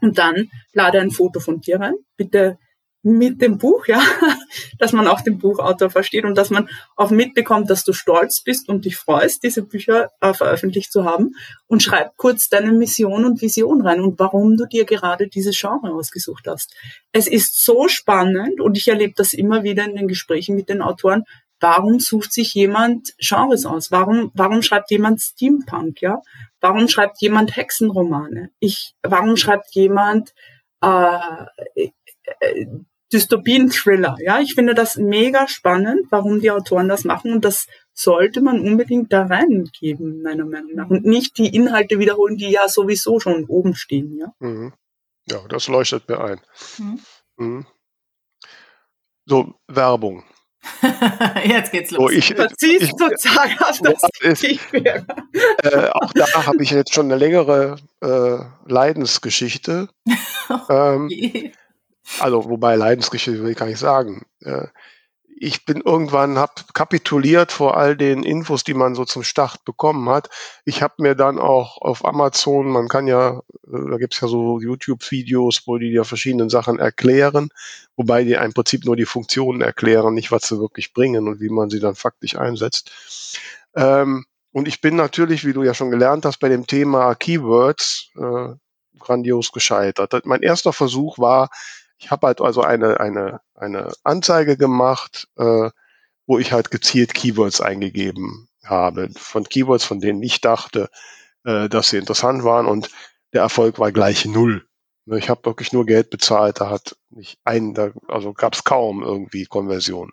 Und dann lade ein Foto von dir rein. Bitte mit dem Buch, ja, (laughs) dass man auch den Buchautor versteht und dass man auch mitbekommt, dass du stolz bist und dich freust, diese Bücher äh, veröffentlicht zu haben und schreib kurz deine Mission und Vision rein und warum du dir gerade dieses Genre ausgesucht hast. Es ist so spannend und ich erlebe das immer wieder in den Gesprächen mit den Autoren. Warum sucht sich jemand Genres aus? Warum, warum schreibt jemand Steampunk, ja? Warum schreibt jemand Hexenromane? Ich, warum schreibt jemand äh, äh Dystopien-Thriller. Ja, ich finde das mega spannend, warum die Autoren das machen und das sollte man unbedingt da reingeben, meiner Meinung nach. Und nicht die Inhalte wiederholen, die ja sowieso schon oben stehen. Ja, mhm. ja das leuchtet mir ein. Mhm. Mhm. So, Werbung. (laughs) Jetzt geht's los. So, ich, ich, sozusagen auf das ist, äh, Auch da habe ich jetzt schon eine längere äh, Leidensgeschichte. (laughs) ähm, also, wobei Leidensgeschichte will ich gar nicht sagen. Äh, ich bin irgendwann, habe kapituliert vor all den Infos, die man so zum Start bekommen hat. Ich habe mir dann auch auf Amazon, man kann ja, äh, da gibt's ja so YouTube-Videos, wo die ja verschiedene Sachen erklären, wobei die im Prinzip nur die Funktionen erklären, nicht was sie wirklich bringen und wie man sie dann faktisch einsetzt. Ähm, und ich bin natürlich, wie du ja schon gelernt hast, bei dem Thema Keywords äh, grandios gescheitert. Mein erster Versuch war, ich habe halt also eine, eine, eine Anzeige gemacht, äh, wo ich halt gezielt Keywords eingegeben habe. Von Keywords, von denen ich dachte, äh, dass sie interessant waren und der Erfolg war gleich null. Ne, ich habe wirklich nur Geld bezahlt, da hat nicht ein, da, also gab es kaum irgendwie Konversion.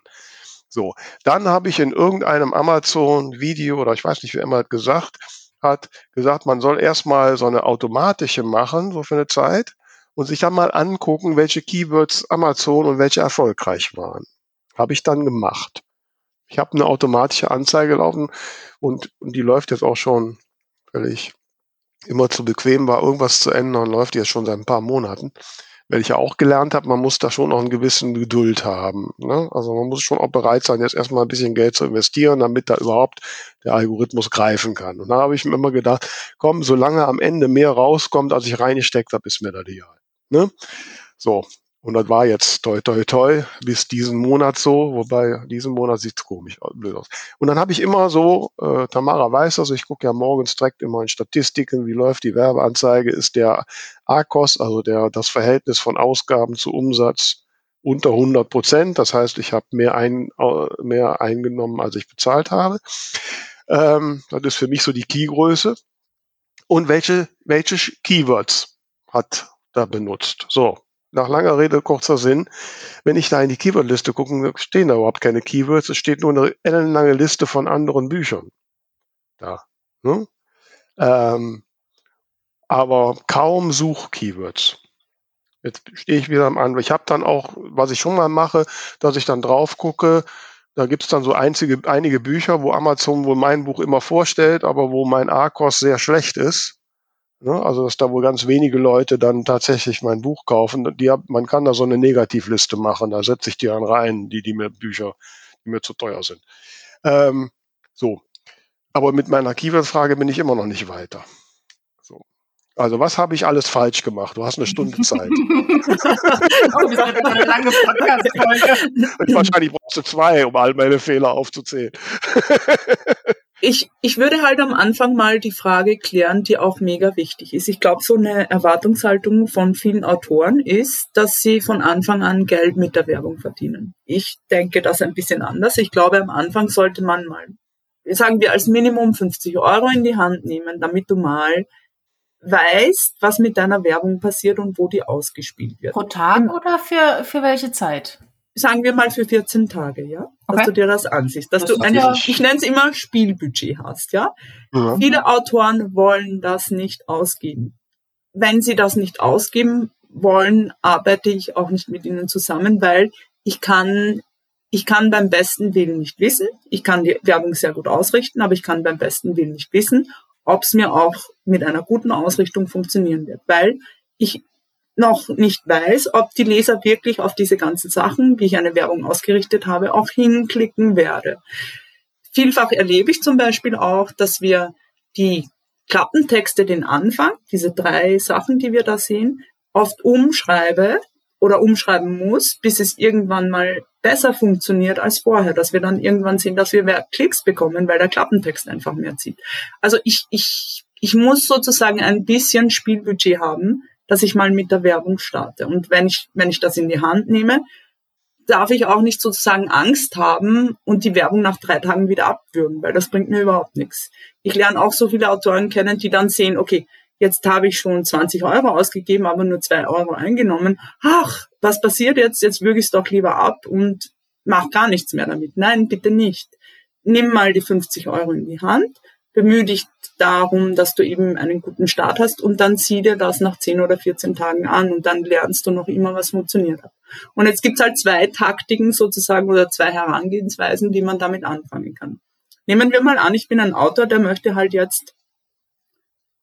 So, dann habe ich in irgendeinem Amazon-Video oder ich weiß nicht, wer immer gesagt hat, gesagt, man soll erstmal so eine automatische machen, so für eine Zeit und sich dann mal angucken, welche Keywords Amazon und welche erfolgreich waren. Habe ich dann gemacht. Ich habe eine automatische Anzeige laufen und, und die läuft jetzt auch schon, weil ich immer zu bequem war, irgendwas zu ändern, läuft jetzt schon seit ein paar Monaten. Weil ich ja auch gelernt habe, man muss da schon noch einen gewissen Geduld haben. Ne? Also man muss schon auch bereit sein, jetzt erstmal ein bisschen Geld zu investieren, damit da überhaupt der Algorithmus greifen kann. Und da habe ich mir immer gedacht, komm, solange am Ende mehr rauskommt, als ich reingesteckt habe, ist mir da die Ne? So, und das war jetzt toi toi toi bis diesen Monat so, wobei diesen Monat sieht komisch blöd aus. Und dann habe ich immer so, äh, Tamara weiß das, ich gucke ja morgens direkt immer in Statistiken, wie läuft die Werbeanzeige, ist der AKOS, also der, das Verhältnis von Ausgaben zu Umsatz unter 100 Prozent. Das heißt, ich habe mehr, ein, mehr eingenommen, als ich bezahlt habe. Ähm, das ist für mich so die Keygröße. Und welche, welche Keywords hat da benutzt. So, nach langer Rede, kurzer Sinn. Wenn ich da in die Keywordliste gucke, stehen da überhaupt keine Keywords. Es steht nur eine ellenlange Liste von anderen Büchern. Da. Ne? Ähm, aber kaum Such-Keywords. Jetzt stehe ich wieder am Anfang. Ich habe dann auch, was ich schon mal mache, dass ich dann drauf gucke, da gibt es dann so einzige, einige Bücher, wo Amazon wohl mein Buch immer vorstellt, aber wo mein ARCOS sehr schlecht ist. Ne? Also, dass da wohl ganz wenige Leute dann tatsächlich mein Buch kaufen. Die, man kann da so eine Negativliste machen, da setze ich die dann rein, die, die mir Bücher, die mir zu teuer sind. Ähm, so. Aber mit meiner Keyword-Frage bin ich immer noch nicht weiter. So. Also, was habe ich alles falsch gemacht? Du hast eine Stunde (laughs) Zeit. oh, das wird eine lange Podcast-Folge. Wahrscheinlich brauchst du zwei, um all meine Fehler aufzuzählen. (laughs) Ich, ich würde halt am Anfang mal die Frage klären, die auch mega wichtig ist. Ich glaube, so eine Erwartungshaltung von vielen Autoren ist, dass sie von Anfang an Geld mit der Werbung verdienen. Ich denke das ein bisschen anders. Ich glaube, am Anfang sollte man mal, sagen wir, als Minimum 50 Euro in die Hand nehmen, damit du mal weißt, was mit deiner Werbung passiert und wo die ausgespielt wird. Pro Tag oder für, für welche Zeit? Sagen wir mal für 14 Tage, ja, okay. dass du dir das ansiehst, dass das du ein, ja. ich nenne es immer Spielbudget hast, ja? ja. Viele Autoren wollen das nicht ausgeben. Wenn sie das nicht ausgeben wollen, arbeite ich auch nicht mit ihnen zusammen, weil ich kann ich kann beim besten Willen nicht wissen. Ich kann die Werbung sehr gut ausrichten, aber ich kann beim besten Willen nicht wissen, ob es mir auch mit einer guten Ausrichtung funktionieren wird, weil ich noch nicht weiß, ob die Leser wirklich auf diese ganzen Sachen, wie ich eine Werbung ausgerichtet habe, auch hinklicken werde. Vielfach erlebe ich zum Beispiel auch, dass wir die Klappentexte, den Anfang, diese drei Sachen, die wir da sehen, oft umschreibe oder umschreiben muss, bis es irgendwann mal besser funktioniert als vorher, dass wir dann irgendwann sehen, dass wir mehr Klicks bekommen, weil der Klappentext einfach mehr zieht. Also ich, ich, ich muss sozusagen ein bisschen Spielbudget haben, dass ich mal mit der Werbung starte. Und wenn ich, wenn ich das in die Hand nehme, darf ich auch nicht sozusagen Angst haben und die Werbung nach drei Tagen wieder abwürgen, weil das bringt mir überhaupt nichts. Ich lerne auch so viele Autoren kennen, die dann sehen, okay, jetzt habe ich schon 20 Euro ausgegeben, aber nur zwei Euro eingenommen. Ach, was passiert jetzt? Jetzt würge ich es doch lieber ab und mach gar nichts mehr damit. Nein, bitte nicht. Nimm mal die 50 Euro in die Hand, bemühe dich darum, dass du eben einen guten Start hast und dann zieh dir das nach 10 oder 14 Tagen an und dann lernst du noch immer, was funktioniert hat. Und jetzt gibt's halt zwei Taktiken sozusagen oder zwei Herangehensweisen, die man damit anfangen kann. Nehmen wir mal an, ich bin ein Autor, der möchte halt jetzt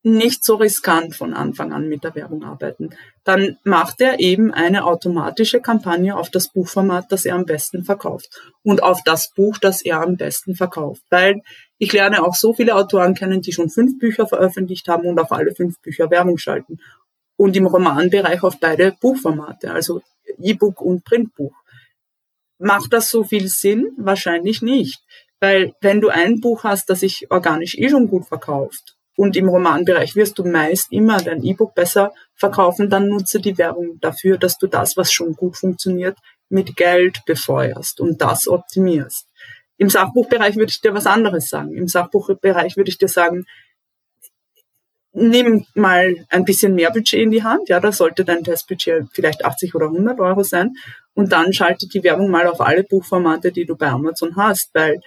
nicht so riskant von Anfang an mit der Werbung arbeiten. Dann macht er eben eine automatische Kampagne auf das Buchformat, das er am besten verkauft und auf das Buch, das er am besten verkauft. Weil ich lerne auch so viele Autoren kennen, die schon fünf Bücher veröffentlicht haben und auf alle fünf Bücher Werbung schalten. Und im Romanbereich auf beide Buchformate, also E-Book und Printbuch. Macht das so viel Sinn? Wahrscheinlich nicht. Weil wenn du ein Buch hast, das sich organisch eh schon gut verkauft und im Romanbereich wirst du meist immer dein E-Book besser verkaufen, dann nutze die Werbung dafür, dass du das, was schon gut funktioniert, mit Geld befeuerst und das optimierst. Im Sachbuchbereich würde ich dir was anderes sagen. Im Sachbuchbereich würde ich dir sagen, nimm mal ein bisschen mehr Budget in die Hand. Ja, da sollte dein Testbudget vielleicht 80 oder 100 Euro sein. Und dann schalte die Werbung mal auf alle Buchformate, die du bei Amazon hast, weil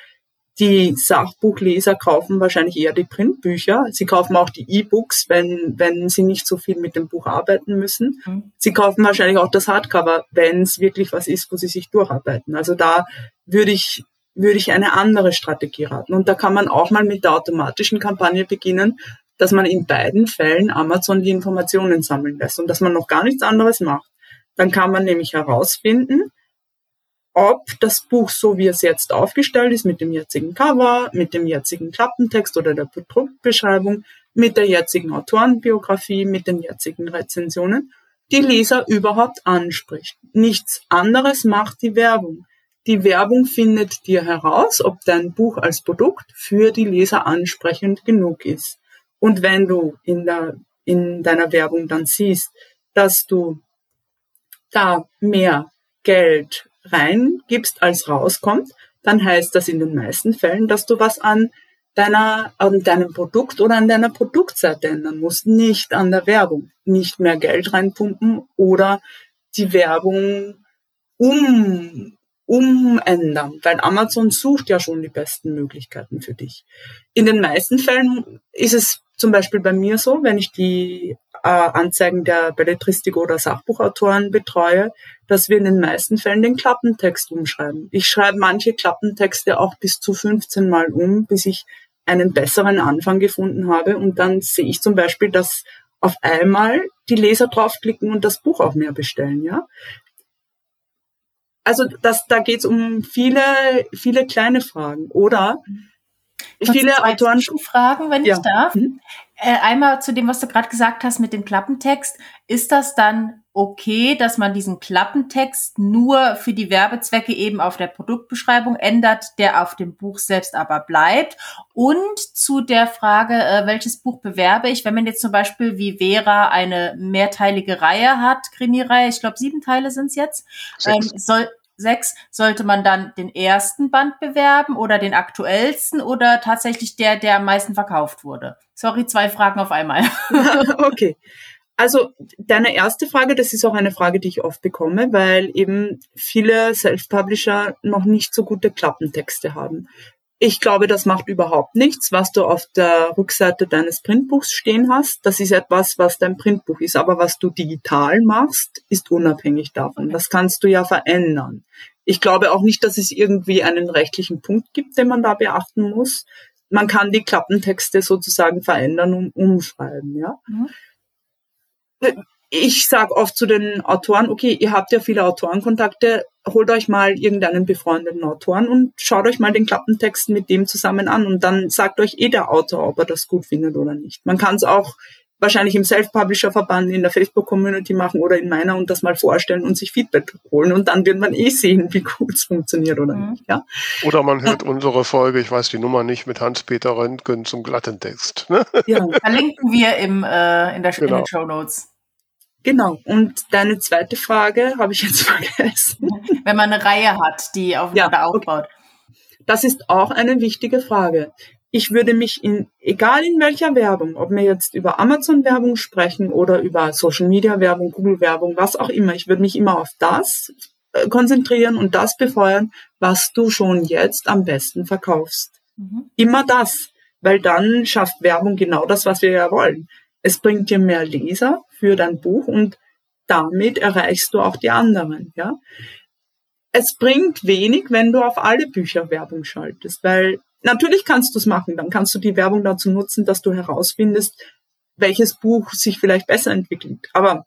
die Sachbuchleser kaufen wahrscheinlich eher die Printbücher. Sie kaufen auch die E-Books, wenn, wenn sie nicht so viel mit dem Buch arbeiten müssen. Mhm. Sie kaufen wahrscheinlich auch das Hardcover, wenn es wirklich was ist, wo sie sich durcharbeiten. Also da würde ich würde ich eine andere Strategie raten. Und da kann man auch mal mit der automatischen Kampagne beginnen, dass man in beiden Fällen Amazon die Informationen sammeln lässt und dass man noch gar nichts anderes macht. Dann kann man nämlich herausfinden, ob das Buch so wie es jetzt aufgestellt ist, mit dem jetzigen Cover, mit dem jetzigen Klappentext oder der Produktbeschreibung, mit der jetzigen Autorenbiografie, mit den jetzigen Rezensionen, die Leser überhaupt anspricht. Nichts anderes macht die Werbung. Die Werbung findet dir heraus, ob dein Buch als Produkt für die Leser ansprechend genug ist. Und wenn du in, der, in deiner Werbung dann siehst, dass du da mehr Geld reingibst, als rauskommt, dann heißt das in den meisten Fällen, dass du was an deiner, an deinem Produkt oder an deiner Produktseite ändern musst, nicht an der Werbung. Nicht mehr Geld reinpumpen oder die Werbung um, umändern, weil Amazon sucht ja schon die besten Möglichkeiten für dich. In den meisten Fällen ist es zum Beispiel bei mir so, wenn ich die äh, Anzeigen der Belletristik oder Sachbuchautoren betreue, dass wir in den meisten Fällen den Klappentext umschreiben. Ich schreibe manche Klappentexte auch bis zu 15 Mal um, bis ich einen besseren Anfang gefunden habe. Und dann sehe ich zum Beispiel, dass auf einmal die Leser draufklicken und das Buch auch mehr bestellen. Ja, also das, da geht es um viele, viele kleine Fragen. Oder Kannst viele Autoren. Fragen, wenn ja. ich darf. Mhm. Äh, einmal zu dem, was du gerade gesagt hast mit dem Klappentext. Ist das dann okay, dass man diesen Klappentext nur für die Werbezwecke eben auf der Produktbeschreibung ändert, der auf dem Buch selbst aber bleibt. Und zu der Frage, äh, welches Buch bewerbe ich, wenn man jetzt zum Beispiel wie Vera eine mehrteilige Reihe hat, Krimireihe, ich glaube sieben Teile sind es jetzt, ähm, soll, sechs, sollte man dann den ersten Band bewerben oder den aktuellsten oder tatsächlich der, der am meisten verkauft wurde? Sorry, zwei Fragen auf einmal. (laughs) okay. Also deine erste Frage, das ist auch eine Frage, die ich oft bekomme, weil eben viele Self-Publisher noch nicht so gute Klappentexte haben. Ich glaube, das macht überhaupt nichts, was du auf der Rückseite deines Printbuchs stehen hast. Das ist etwas, was dein Printbuch ist. Aber was du digital machst, ist unabhängig davon. Das kannst du ja verändern. Ich glaube auch nicht, dass es irgendwie einen rechtlichen Punkt gibt, den man da beachten muss. Man kann die Klappentexte sozusagen verändern und umschreiben, ja. Mhm ich sage oft zu den Autoren, okay, ihr habt ja viele Autorenkontakte, holt euch mal irgendeinen befreundeten Autoren und schaut euch mal den Klappentext mit dem zusammen an und dann sagt euch eh der Autor, ob er das gut findet oder nicht. Man kann es auch wahrscheinlich im Self-Publisher-Verband in der Facebook-Community machen oder in meiner und das mal vorstellen und sich Feedback holen und dann wird man eh sehen, wie gut es funktioniert oder mhm. nicht. Ja? Oder man hört unsere Folge, ich weiß die Nummer nicht, mit Hans-Peter Röntgen zum glatten Text. Ne? Ja. (laughs) Verlinken wir im, äh, in, der, genau. in den Show Notes. Genau. Und deine zweite Frage habe ich jetzt (laughs) vergessen. Wenn man eine Reihe hat, die aufeinander ja, aufbaut. Okay. Das ist auch eine wichtige Frage. Ich würde mich in, egal in welcher Werbung, ob wir jetzt über Amazon-Werbung sprechen oder über Social-Media-Werbung, Google-Werbung, was auch immer, ich würde mich immer auf das äh, konzentrieren und das befeuern, was du schon jetzt am besten verkaufst. Mhm. Immer das, weil dann schafft Werbung genau das, was wir ja wollen. Es bringt dir mehr Leser für dein Buch und damit erreichst du auch die anderen, ja. Es bringt wenig, wenn du auf alle Bücher Werbung schaltest, weil natürlich kannst du es machen, dann kannst du die Werbung dazu nutzen, dass du herausfindest, welches Buch sich vielleicht besser entwickelt. Aber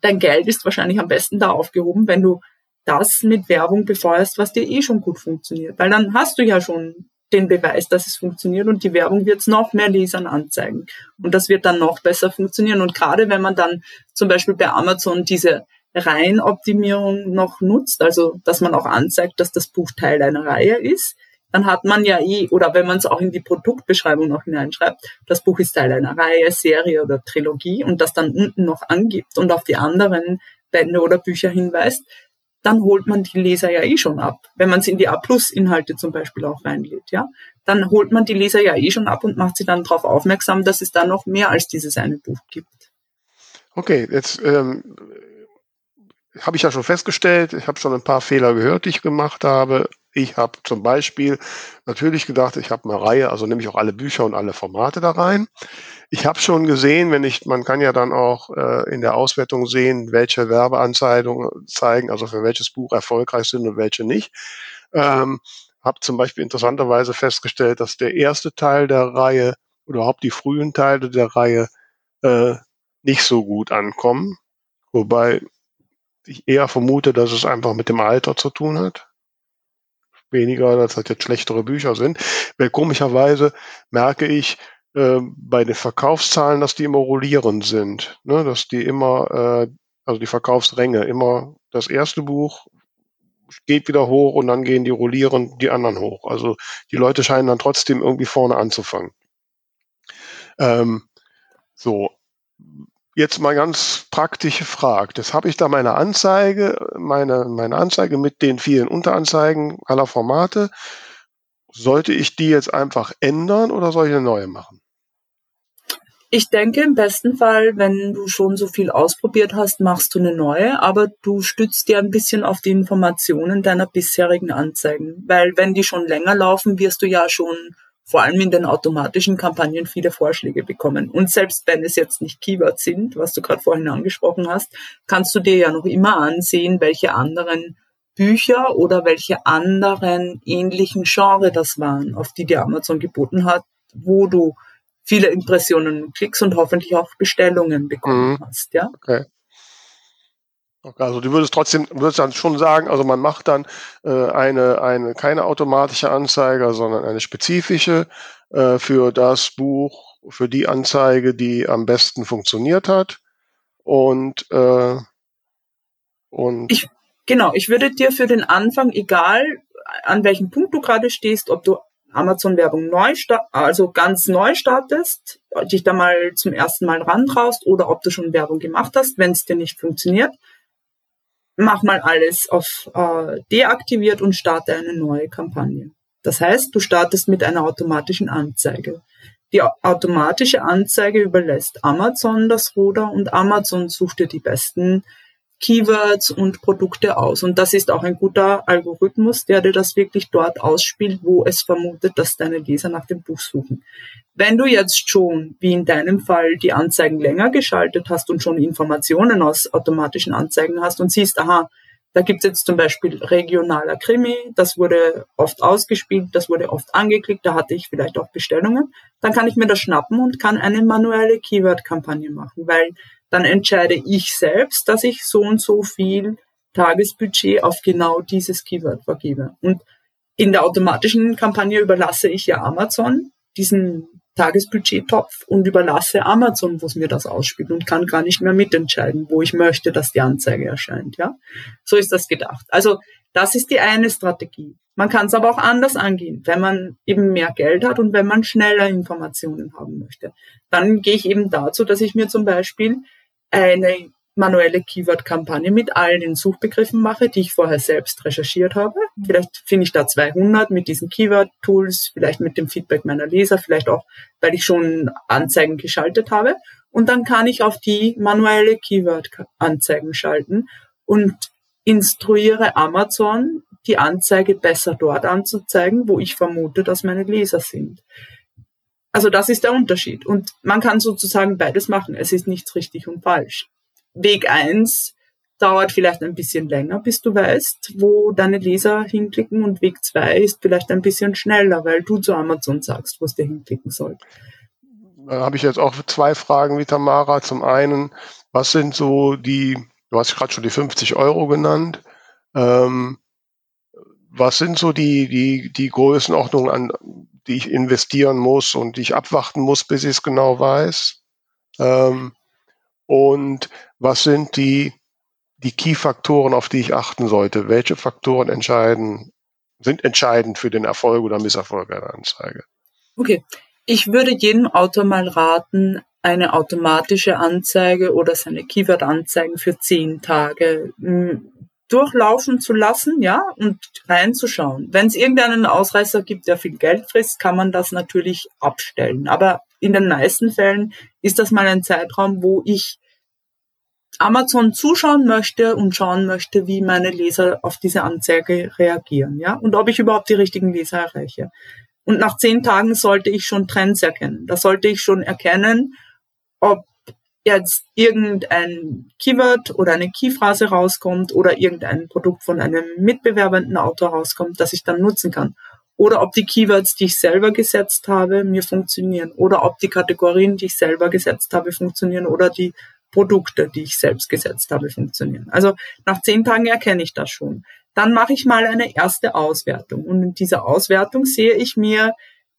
dein Geld ist wahrscheinlich am besten da aufgehoben, wenn du das mit Werbung befeuerst, was dir eh schon gut funktioniert. Weil dann hast du ja schon den Beweis, dass es funktioniert und die Werbung wird es noch mehr Lesern anzeigen. Und das wird dann noch besser funktionieren. Und gerade wenn man dann zum Beispiel bei Amazon diese Reihenoptimierung noch nutzt, also dass man auch anzeigt, dass das Buch Teil einer Reihe ist, dann hat man ja eh, oder wenn man es auch in die Produktbeschreibung noch hineinschreibt, das Buch ist Teil einer Reihe, Serie oder Trilogie und das dann unten noch angibt und auf die anderen Bände oder Bücher hinweist, dann holt man die Leser ja eh schon ab. Wenn man es in die A-Plus-Inhalte zum Beispiel auch reinlädt, ja, dann holt man die Leser ja eh schon ab und macht sie dann darauf aufmerksam, dass es da noch mehr als dieses eine Buch gibt. Okay, jetzt ähm, habe ich ja schon festgestellt, ich habe schon ein paar Fehler gehört, die ich gemacht habe. Ich habe zum Beispiel natürlich gedacht, ich habe eine Reihe, also nehme ich auch alle Bücher und alle Formate da rein. Ich habe schon gesehen, wenn ich, man kann ja dann auch äh, in der Auswertung sehen, welche Werbeanzeigen zeigen, also für welches Buch erfolgreich sind und welche nicht. Ähm, habe zum Beispiel interessanterweise festgestellt, dass der erste Teil der Reihe oder überhaupt die frühen Teile der Reihe äh, nicht so gut ankommen. Wobei ich eher vermute, dass es einfach mit dem Alter zu tun hat weniger, dass das jetzt schlechtere Bücher sind. Weil komischerweise merke ich äh, bei den Verkaufszahlen, dass die immer rollierend sind. Ne? Dass die immer, äh, also die Verkaufsränge, immer das erste Buch geht wieder hoch und dann gehen die rollierend die anderen hoch. Also die Leute scheinen dann trotzdem irgendwie vorne anzufangen. Ähm, so, Jetzt mal ganz praktische Frage. Das habe ich da meine Anzeige, meine, meine Anzeige mit den vielen Unteranzeigen aller Formate. Sollte ich die jetzt einfach ändern oder soll ich eine neue machen? Ich denke, im besten Fall, wenn du schon so viel ausprobiert hast, machst du eine neue, aber du stützt dir ein bisschen auf die Informationen deiner bisherigen Anzeigen. Weil wenn die schon länger laufen, wirst du ja schon vor allem in den automatischen Kampagnen viele Vorschläge bekommen. Und selbst wenn es jetzt nicht Keywords sind, was du gerade vorhin angesprochen hast, kannst du dir ja noch immer ansehen, welche anderen Bücher oder welche anderen ähnlichen Genre das waren, auf die dir Amazon geboten hat, wo du viele Impressionen Klicks und hoffentlich auch Bestellungen bekommen mhm. hast, ja. Okay. Also du würdest trotzdem, würdest dann schon sagen, also man macht dann äh, eine, eine, keine automatische Anzeige, sondern eine spezifische äh, für das Buch, für die Anzeige, die am besten funktioniert hat. Und äh, Und ich, genau, ich würde dir für den Anfang, egal an welchem Punkt du gerade stehst, ob du Amazon-Werbung neu, also ganz neu startest, dich da mal zum ersten Mal rantraust oder ob du schon Werbung gemacht hast, wenn es dir nicht funktioniert, mach mal alles auf äh, deaktiviert und starte eine neue Kampagne. Das heißt, du startest mit einer automatischen Anzeige. Die automatische Anzeige überlässt Amazon das Ruder und Amazon sucht dir die besten Keywords und Produkte aus. Und das ist auch ein guter Algorithmus, der dir das wirklich dort ausspielt, wo es vermutet, dass deine Leser nach dem Buch suchen. Wenn du jetzt schon, wie in deinem Fall, die Anzeigen länger geschaltet hast und schon Informationen aus automatischen Anzeigen hast und siehst, aha, da gibt's jetzt zum Beispiel regionaler Krimi, das wurde oft ausgespielt, das wurde oft angeklickt, da hatte ich vielleicht auch Bestellungen, dann kann ich mir das schnappen und kann eine manuelle Keyword-Kampagne machen, weil dann entscheide ich selbst, dass ich so und so viel Tagesbudget auf genau dieses Keyword vergebe. Und in der automatischen Kampagne überlasse ich ja Amazon diesen Tagesbudgettopf und überlasse Amazon, wo es mir das ausspielt und kann gar nicht mehr mitentscheiden, wo ich möchte, dass die Anzeige erscheint. Ja, so ist das gedacht. Also das ist die eine Strategie. Man kann es aber auch anders angehen, wenn man eben mehr Geld hat und wenn man schneller Informationen haben möchte. Dann gehe ich eben dazu, dass ich mir zum Beispiel eine manuelle Keyword-Kampagne mit all den Suchbegriffen mache, die ich vorher selbst recherchiert habe. Mhm. Vielleicht finde ich da 200 mit diesen Keyword-Tools, vielleicht mit dem Feedback meiner Leser, vielleicht auch, weil ich schon Anzeigen geschaltet habe. Und dann kann ich auf die manuelle Keyword-Anzeigen schalten und instruiere Amazon, die Anzeige besser dort anzuzeigen, wo ich vermute, dass meine Leser sind. Also das ist der Unterschied. Und man kann sozusagen beides machen. Es ist nichts richtig und falsch. Weg eins dauert vielleicht ein bisschen länger, bis du weißt, wo deine Leser hinklicken und Weg zwei ist vielleicht ein bisschen schneller, weil du zu Amazon sagst, wo es dir hinklicken soll. Da habe ich jetzt auch zwei Fragen wie Tamara. Zum einen, was sind so die, du hast gerade schon die 50 Euro genannt, ähm, was sind so die, die, die Größenordnungen, an die ich investieren muss und die ich abwarten muss, bis ich es genau weiß? Ähm, und was sind die, die Key-Faktoren, auf die ich achten sollte? Welche Faktoren entscheiden, sind entscheidend für den Erfolg oder Misserfolg einer Anzeige? Okay. Ich würde jedem Autor mal raten, eine automatische Anzeige oder seine Keyword-Anzeigen für zehn Tage hm, durchlaufen zu lassen, ja, und reinzuschauen. Wenn es irgendeinen Ausreißer gibt, der viel Geld frisst, kann man das natürlich abstellen. Aber in den meisten Fällen ist das mal ein Zeitraum, wo ich Amazon zuschauen möchte und schauen möchte, wie meine Leser auf diese Anzeige reagieren, ja, und ob ich überhaupt die richtigen Leser erreiche. Und nach zehn Tagen sollte ich schon Trends erkennen. Da sollte ich schon erkennen, ob jetzt irgendein Keyword oder eine Keyphrase rauskommt oder irgendein Produkt von einem mitbewerbenden Autor rauskommt, das ich dann nutzen kann. Oder ob die Keywords, die ich selber gesetzt habe, mir funktionieren. Oder ob die Kategorien, die ich selber gesetzt habe, funktionieren. Oder die Produkte, die ich selbst gesetzt habe, funktionieren. Also nach zehn Tagen erkenne ich das schon. Dann mache ich mal eine erste Auswertung. Und in dieser Auswertung sehe ich mir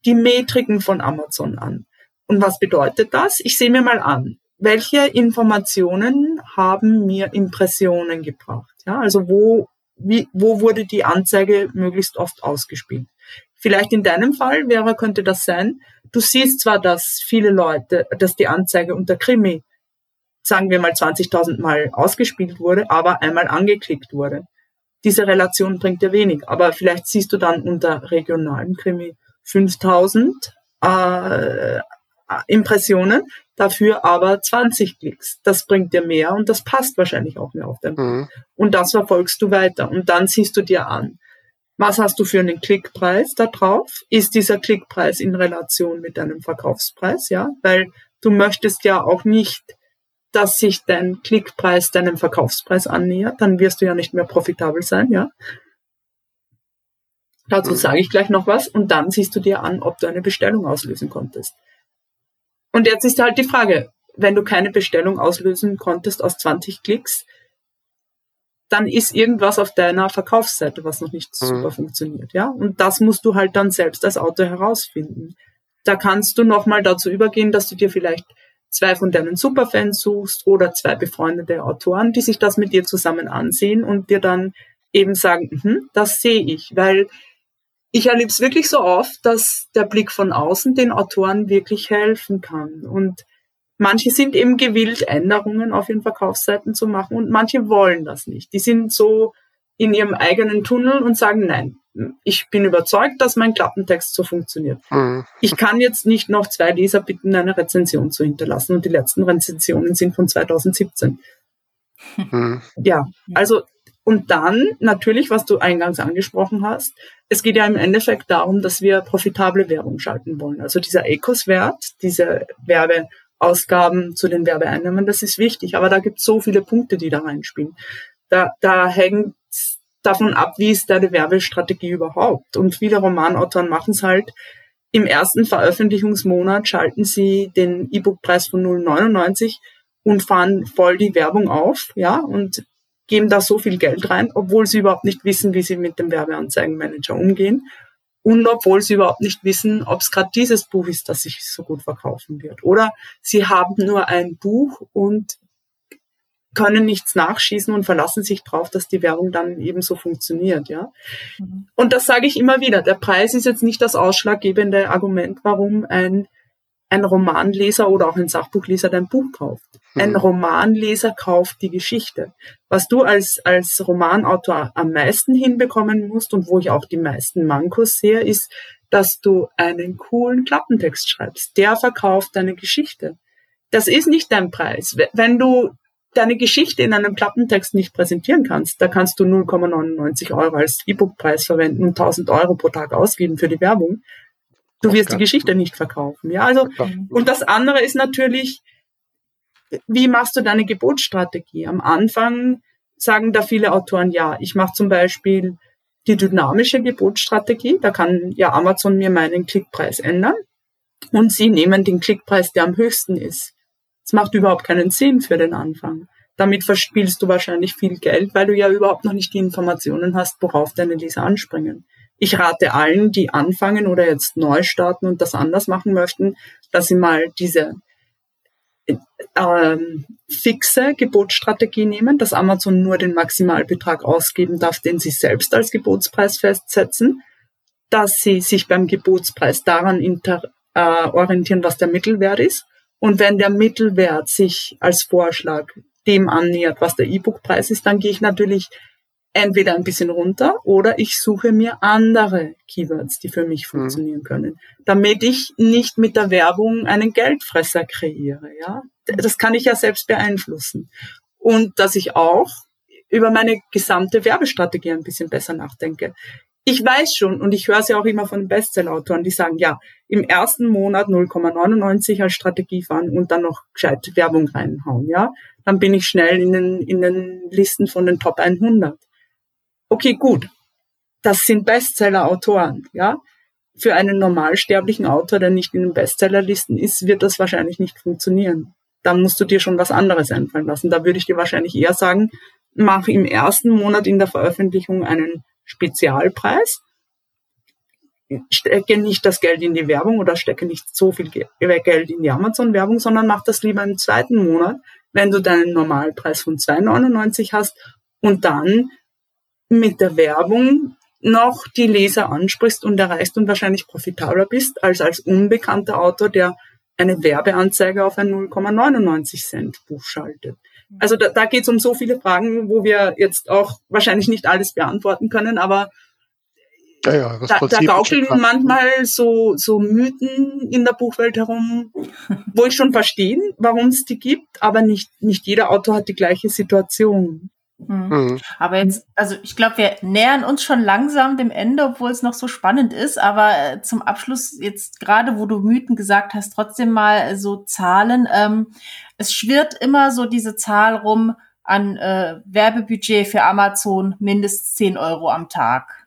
die Metriken von Amazon an. Und was bedeutet das? Ich sehe mir mal an, welche Informationen haben mir Impressionen gebracht? Ja, also wo, wie, wo wurde die Anzeige möglichst oft ausgespielt? Vielleicht in deinem Fall wäre, könnte das sein, du siehst zwar, dass viele Leute, dass die Anzeige unter Krimi, sagen wir mal 20.000 Mal ausgespielt wurde, aber einmal angeklickt wurde. Diese Relation bringt dir wenig, aber vielleicht siehst du dann unter regionalen Krimi 5000 äh, Impressionen, dafür aber 20 Klicks. Das bringt dir mehr und das passt wahrscheinlich auch mehr auf dein mhm. Und das verfolgst du weiter und dann siehst du dir an, was hast du für einen Klickpreis da drauf? Ist dieser Klickpreis in Relation mit deinem Verkaufspreis? Ja, weil du möchtest ja auch nicht, dass sich dein Klickpreis deinem Verkaufspreis annähert. Dann wirst du ja nicht mehr profitabel sein. Ja, Dazu sage ich gleich noch was und dann siehst du dir an, ob du eine Bestellung auslösen konntest. Und jetzt ist halt die Frage, wenn du keine Bestellung auslösen konntest aus 20 Klicks, dann ist irgendwas auf deiner Verkaufsseite, was noch nicht mhm. super funktioniert, ja? Und das musst du halt dann selbst als Autor herausfinden. Da kannst du nochmal dazu übergehen, dass du dir vielleicht zwei von deinen Superfans suchst oder zwei befreundete Autoren, die sich das mit dir zusammen ansehen und dir dann eben sagen, hm, das sehe ich, weil ich erlebe es wirklich so oft, dass der Blick von außen den Autoren wirklich helfen kann. Und manche sind eben gewillt, Änderungen auf ihren Verkaufsseiten zu machen und manche wollen das nicht. Die sind so in ihrem eigenen Tunnel und sagen, nein, ich bin überzeugt, dass mein Klappentext so funktioniert. Mhm. Ich kann jetzt nicht noch zwei Leser bitten, eine Rezension zu hinterlassen und die letzten Rezensionen sind von 2017. Mhm. Ja, also und dann natürlich, was du eingangs angesprochen hast, es geht ja im Endeffekt darum, dass wir profitable Werbung schalten wollen. Also dieser Ecos-Wert, diese Werbeausgaben zu den Werbeeinnahmen, das ist wichtig, aber da gibt es so viele Punkte, die da reinspielen. Da, da hängt davon ab, wie ist deine Werbestrategie überhaupt. Und viele Romanautoren machen es halt, im ersten Veröffentlichungsmonat schalten sie den E-Book-Preis von 0,99 und fahren voll die Werbung auf, ja, und geben da so viel Geld rein, obwohl sie überhaupt nicht wissen, wie sie mit dem Werbeanzeigenmanager umgehen und obwohl sie überhaupt nicht wissen, ob es gerade dieses Buch ist, das sich so gut verkaufen wird. Oder sie haben nur ein Buch und können nichts nachschießen und verlassen sich darauf, dass die Werbung dann eben so funktioniert, ja. Mhm. Und das sage ich immer wieder. Der Preis ist jetzt nicht das ausschlaggebende Argument, warum ein ein Romanleser oder auch ein Sachbuchleser dein Buch kauft. Ein mhm. Romanleser kauft die Geschichte. Was du als, als Romanautor am meisten hinbekommen musst und wo ich auch die meisten Mankos sehe, ist, dass du einen coolen Klappentext schreibst. Der verkauft deine Geschichte. Das ist nicht dein Preis. Wenn du deine Geschichte in einem Klappentext nicht präsentieren kannst, da kannst du 0,99 Euro als E-Book-Preis verwenden und 1000 Euro pro Tag ausgeben für die Werbung. Du wirst die Geschichte nicht verkaufen. Ja, also, und das andere ist natürlich, wie machst du deine Gebotsstrategie? Am Anfang sagen da viele Autoren, ja, ich mache zum Beispiel die dynamische Gebotsstrategie. Da kann ja Amazon mir meinen Klickpreis ändern. Und sie nehmen den Klickpreis, der am höchsten ist. Das macht überhaupt keinen Sinn für den Anfang. Damit verspielst du wahrscheinlich viel Geld, weil du ja überhaupt noch nicht die Informationen hast, worauf deine Leser anspringen. Ich rate allen, die anfangen oder jetzt neu starten und das anders machen möchten, dass sie mal diese ähm, fixe Gebotsstrategie nehmen, dass Amazon nur den Maximalbetrag ausgeben darf, den sie selbst als Gebotspreis festsetzen, dass sie sich beim Gebotspreis daran inter, äh, orientieren, was der Mittelwert ist. Und wenn der Mittelwert sich als Vorschlag dem annähert, was der E-Book-Preis ist, dann gehe ich natürlich entweder ein bisschen runter oder ich suche mir andere Keywords, die für mich mhm. funktionieren können, damit ich nicht mit der Werbung einen Geldfresser kreiere, ja. Das kann ich ja selbst beeinflussen. Und dass ich auch über meine gesamte Werbestrategie ein bisschen besser nachdenke. Ich weiß schon, und ich höre es ja auch immer von Bestsellerautoren, die sagen, ja, im ersten Monat 0,99 als Strategie fahren und dann noch gescheit Werbung reinhauen, ja. Dann bin ich schnell in den, in den Listen von den Top 100 okay, gut, das sind Bestseller-Autoren, ja. Für einen normalsterblichen Autor, der nicht in den Bestsellerlisten ist, wird das wahrscheinlich nicht funktionieren. Dann musst du dir schon was anderes einfallen lassen. Da würde ich dir wahrscheinlich eher sagen, mach im ersten Monat in der Veröffentlichung einen Spezialpreis, stecke nicht das Geld in die Werbung oder stecke nicht so viel Geld in die Amazon-Werbung, sondern mach das lieber im zweiten Monat, wenn du deinen Normalpreis von 2,99 hast und dann mit der Werbung noch die Leser ansprichst und erreichst und wahrscheinlich profitabler bist als als unbekannter Autor, der eine Werbeanzeige auf ein 0,99 Cent Buch schaltet. Also da, da geht es um so viele Fragen, wo wir jetzt auch wahrscheinlich nicht alles beantworten können, aber ja, ja, da, da gaukeln manchmal so, so Mythen in der Buchwelt herum, wo ich schon verstehe, warum es die gibt, aber nicht, nicht jeder Autor hat die gleiche Situation. Mhm. mhm. Aber jetzt, also ich glaube, wir nähern uns schon langsam dem Ende, obwohl es noch so spannend ist. Aber äh, zum Abschluss jetzt gerade, wo du Mythen gesagt hast, trotzdem mal so Zahlen. Ähm, es schwirrt immer so diese Zahl rum an äh, Werbebudget für Amazon mindestens 10 Euro am Tag.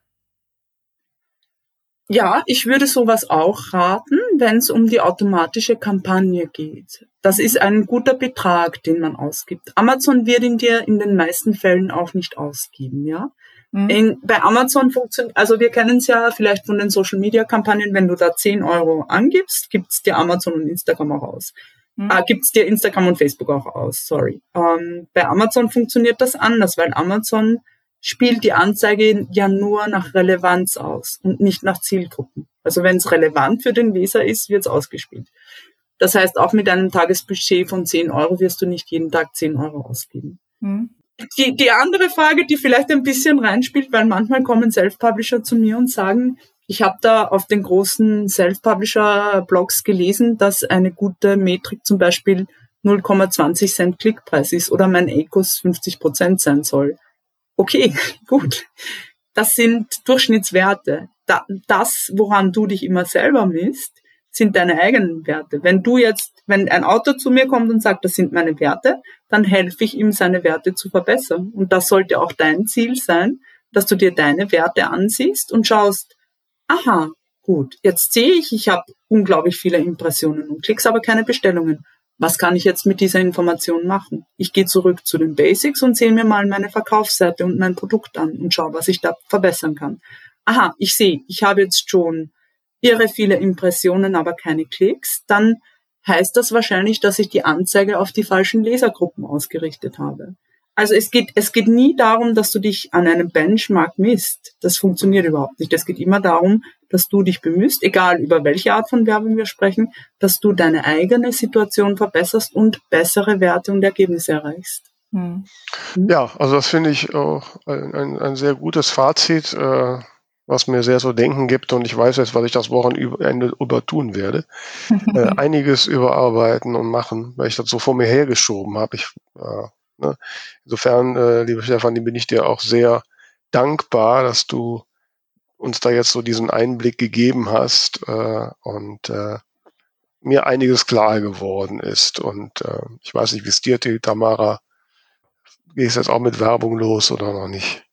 Ja, ich würde sowas auch raten, wenn es um die automatische Kampagne geht. Das ist ein guter Betrag, den man ausgibt. Amazon wird ihn dir in den meisten Fällen auch nicht ausgeben, ja. Mhm. In, bei Amazon funktioniert, also wir kennen es ja vielleicht von den Social Media Kampagnen, wenn du da 10 Euro angibst, gibt's dir Amazon und Instagram auch aus. Hm. Ah, gibt's dir Instagram und Facebook auch aus, sorry. Ähm, bei Amazon funktioniert das anders, weil Amazon spielt die Anzeige ja nur nach Relevanz aus und nicht nach Zielgruppen. Also wenn es relevant für den Leser ist, wird's ausgespielt. Das heißt, auch mit einem Tagesbudget von 10 Euro wirst du nicht jeden Tag 10 Euro ausgeben. Hm. Die, die andere Frage, die vielleicht ein bisschen reinspielt, weil manchmal kommen Self-Publisher zu mir und sagen, ich habe da auf den großen Self-Publisher-Blogs gelesen, dass eine gute Metrik zum Beispiel 0,20 Cent Klickpreis ist oder mein Ecos 50 Prozent sein soll. Okay, (laughs) gut. Das sind Durchschnittswerte. das, woran du dich immer selber misst, sind deine eigenen Werte. Wenn du jetzt, wenn ein Autor zu mir kommt und sagt, das sind meine Werte, dann helfe ich ihm, seine Werte zu verbessern. Und das sollte auch dein Ziel sein, dass du dir deine Werte ansiehst und schaust, aha, gut, jetzt sehe ich, ich habe unglaublich viele Impressionen und Klicks, aber keine Bestellungen. Was kann ich jetzt mit dieser Information machen? Ich gehe zurück zu den Basics und sehe mir mal meine Verkaufsseite und mein Produkt an und schaue, was ich da verbessern kann. Aha, ich sehe, ich habe jetzt schon irre viele Impressionen, aber keine Klicks, dann heißt das wahrscheinlich, dass ich die Anzeige auf die falschen Lesergruppen ausgerichtet habe. Also es geht, es geht nie darum, dass du dich an einem Benchmark misst. Das funktioniert überhaupt nicht. Es geht immer darum, dass du dich bemühst, egal über welche Art von Werbung wir sprechen, dass du deine eigene Situation verbesserst und bessere Werte und Ergebnisse erreichst. Hm. Ja, also das finde ich auch ein, ein, ein, sehr gutes Fazit. Äh, was mir sehr zu denken gibt und ich weiß jetzt, was ich das Wochenende über tun werde. (laughs) äh, einiges überarbeiten und machen, weil ich das so vor mir hergeschoben habe. Ich, äh, ne? Insofern, äh, liebe Stefanie, bin ich dir auch sehr dankbar, dass du uns da jetzt so diesen Einblick gegeben hast äh, und äh, mir einiges klar geworden ist. Und äh, ich weiß nicht, wie es dir, Tamara, gehst jetzt auch mit Werbung los oder noch nicht?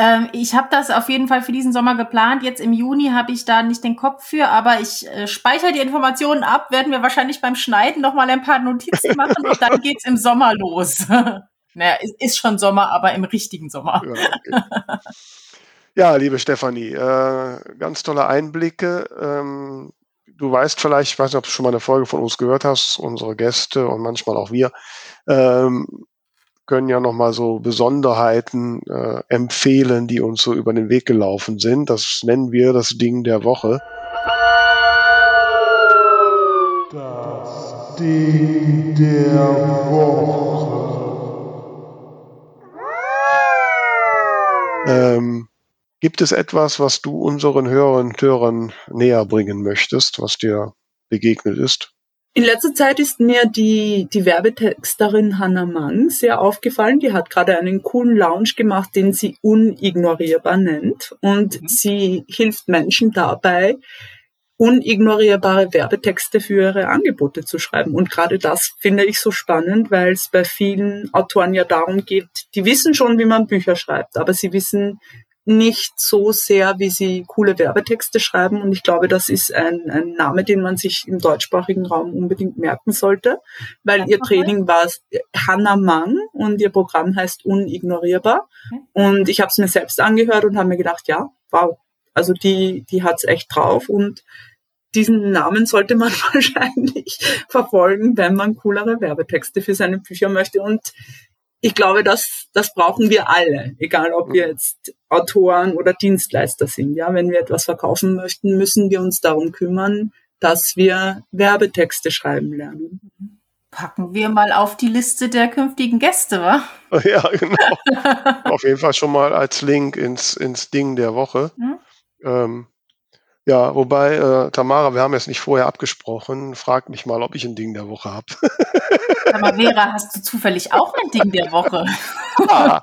Ähm, ich habe das auf jeden Fall für diesen Sommer geplant. Jetzt im Juni habe ich da nicht den Kopf für, aber ich äh, speichere die Informationen ab, werden wir wahrscheinlich beim Schneiden noch mal ein paar Notizen machen und dann (laughs) geht's im Sommer los. (laughs) naja, ist, ist schon Sommer, aber im richtigen Sommer. Ja, okay. ja liebe Stefanie, äh, ganz tolle Einblicke. Ähm, du weißt vielleicht, ich weiß nicht, ob du schon mal eine Folge von uns gehört hast, unsere Gäste und manchmal auch wir, ähm, können ja nochmal so Besonderheiten äh, empfehlen, die uns so über den Weg gelaufen sind. Das nennen wir das Ding der Woche. Das Ding der Woche. Ähm, gibt es etwas, was du unseren Hörern und Hörern näher bringen möchtest, was dir begegnet ist? In letzter Zeit ist mir die, die Werbetexterin Hannah Mang sehr aufgefallen. Die hat gerade einen coolen Lounge gemacht, den sie unignorierbar nennt. Und mhm. sie hilft Menschen dabei, unignorierbare Werbetexte für ihre Angebote zu schreiben. Und gerade das finde ich so spannend, weil es bei vielen Autoren ja darum geht, die wissen schon, wie man Bücher schreibt, aber sie wissen nicht so sehr, wie sie coole Werbetexte schreiben. Und ich glaube, das ist ein, ein Name, den man sich im deutschsprachigen Raum unbedingt merken sollte, weil ihr Training war Hannah Mang und ihr Programm heißt Unignorierbar. Und ich habe es mir selbst angehört und habe mir gedacht, ja, wow, also die, die hat's echt drauf und diesen Namen sollte man (laughs) wahrscheinlich verfolgen, wenn man coolere Werbetexte für seine Bücher möchte. Und ich glaube, das, das brauchen wir alle, egal ob wir jetzt Autoren oder Dienstleister sind. Ja, wenn wir etwas verkaufen möchten, müssen wir uns darum kümmern, dass wir Werbetexte schreiben lernen. Packen wir mal auf die Liste der künftigen Gäste, wa? (laughs) Ja, genau. auf jeden Fall schon mal als Link ins, ins Ding der Woche. Hm? Ähm, ja, wobei, äh, Tamara, wir haben jetzt nicht vorher abgesprochen. Frag mich mal, ob ich ein Ding der Woche habe. Aber (laughs) Vera, hast du zufällig auch ein Ding der Woche? Ah.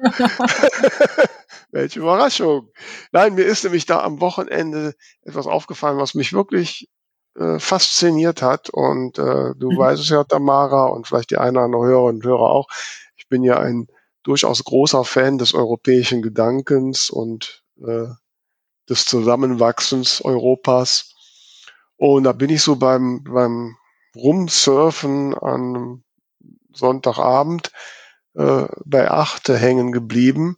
(laughs) Welche Überraschung. Nein, mir ist nämlich da am Wochenende etwas aufgefallen, was mich wirklich äh, fasziniert hat. Und äh, du mhm. weißt es ja, Tamara, und vielleicht die eine oder andere Hörer und Hörer auch. Ich bin ja ein durchaus großer Fan des europäischen Gedankens und äh, des Zusammenwachsens Europas. Und da bin ich so beim, beim Rumsurfen an Sonntagabend äh, bei Achte hängen geblieben.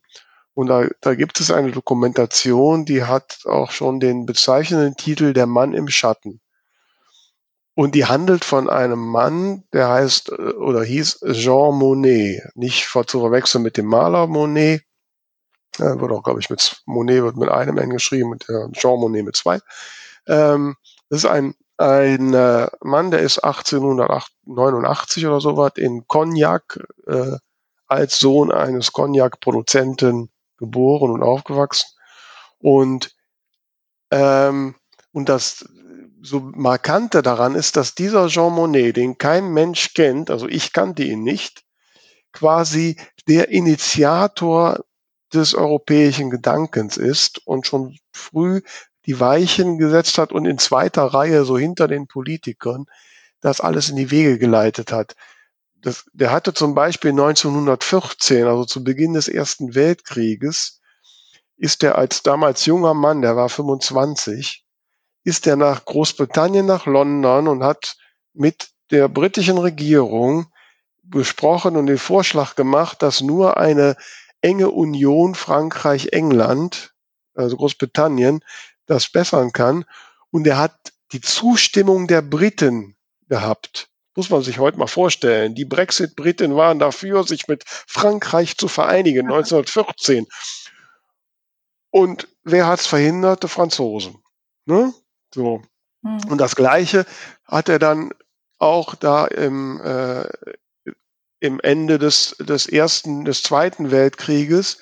Und da, da gibt es eine Dokumentation, die hat auch schon den bezeichnenden Titel Der Mann im Schatten. Und die handelt von einem Mann, der heißt äh, oder hieß Jean Monnet. Nicht zu verwechseln mit dem Maler Monet. Er wird auch, glaube ich, mit Monet wird mit einem N geschrieben und Jean Monnet mit zwei. Ähm, das ist ein, ein äh, Mann, der ist 1889 oder so was in Cognac äh, als Sohn eines Cognac-Produzenten geboren und aufgewachsen. Und, ähm, und das so markante daran ist, dass dieser Jean Monnet, den kein Mensch kennt, also ich kannte ihn nicht, quasi der Initiator des europäischen Gedankens ist und schon früh die Weichen gesetzt hat und in zweiter Reihe so hinter den Politikern das alles in die Wege geleitet hat. Das, der hatte zum Beispiel 1914, also zu Beginn des Ersten Weltkrieges, ist er als damals junger Mann, der war 25, ist er nach Großbritannien, nach London und hat mit der britischen Regierung besprochen und den Vorschlag gemacht, dass nur eine enge Union Frankreich-England, also Großbritannien, das bessern kann. Und er hat die Zustimmung der Briten gehabt. Muss man sich heute mal vorstellen. Die Brexit-Briten waren dafür, sich mit Frankreich zu vereinigen, 1914. Und wer hat es verhindert? Die Franzosen. Ne? So. Mhm. Und das Gleiche hat er dann auch da im, äh, im Ende des, des ersten, des zweiten Weltkrieges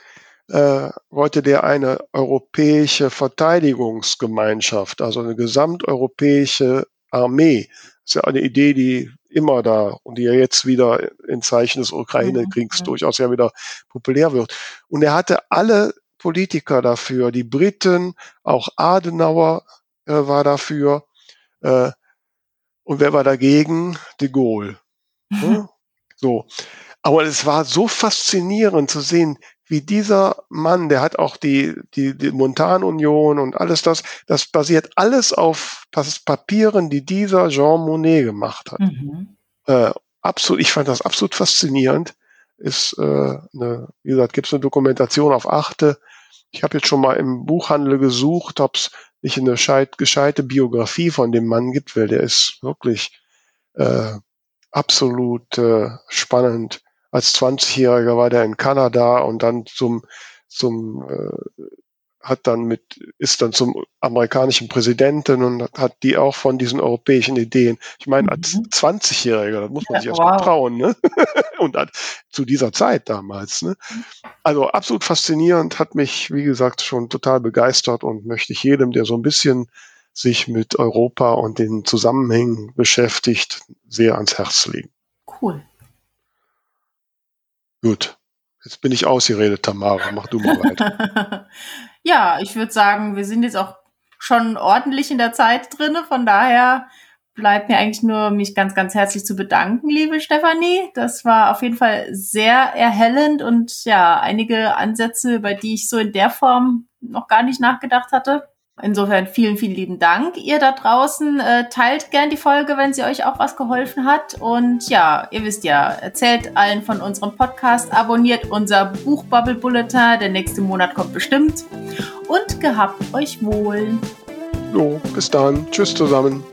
äh, wollte der eine europäische Verteidigungsgemeinschaft, also eine gesamteuropäische Armee. Das ist ja eine Idee, die immer da und die ja jetzt wieder in Zeichen des Ukraine-Kriegs mhm. durchaus ja wieder populär wird. Und er hatte alle Politiker dafür, die Briten, auch Adenauer, äh, war dafür. Äh, und wer war dagegen? De Gaulle. (laughs) Hm? So. Aber es war so faszinierend zu sehen, wie dieser Mann, der hat auch die, die, die Montanunion und alles das, das basiert alles auf Papieren, die dieser Jean Monnet gemacht hat. Mhm. Äh, absolut, ich fand das absolut faszinierend. Ist, äh, eine, wie gesagt, gibt es eine Dokumentation auf Achte. Ich habe jetzt schon mal im Buchhandel gesucht, habe es nicht eine scheit, gescheite Biografie von dem Mann gibt, weil der ist wirklich äh, absolut äh, spannend. Als 20-Jähriger war der in Kanada und dann zum zum äh, hat dann mit, ist dann zum amerikanischen Präsidenten und hat die auch von diesen europäischen Ideen. Ich meine, als 20-Jähriger, mhm. das muss man ja, sich erst wow. mal trauen, ne? (laughs) und hat, zu dieser Zeit damals, ne? Also absolut faszinierend, hat mich, wie gesagt, schon total begeistert und möchte ich jedem, der so ein bisschen sich mit Europa und den Zusammenhängen beschäftigt, sehr ans Herz legen. Cool. Gut. Jetzt bin ich ausgeredet, Tamara. Mach du mal weiter. (laughs) ja, ich würde sagen, wir sind jetzt auch schon ordentlich in der Zeit drinne. Von daher bleibt mir eigentlich nur, mich ganz, ganz herzlich zu bedanken, liebe Stefanie. Das war auf jeden Fall sehr erhellend und ja, einige Ansätze, über die ich so in der Form noch gar nicht nachgedacht hatte. Insofern vielen, vielen lieben Dank. Ihr da draußen äh, teilt gern die Folge, wenn sie euch auch was geholfen hat. Und ja, ihr wisst ja, erzählt allen von unserem Podcast, abonniert unser Buchbubble Bulletin. Der nächste Monat kommt bestimmt. Und gehabt euch wohl. Jo, bis dann. Tschüss zusammen.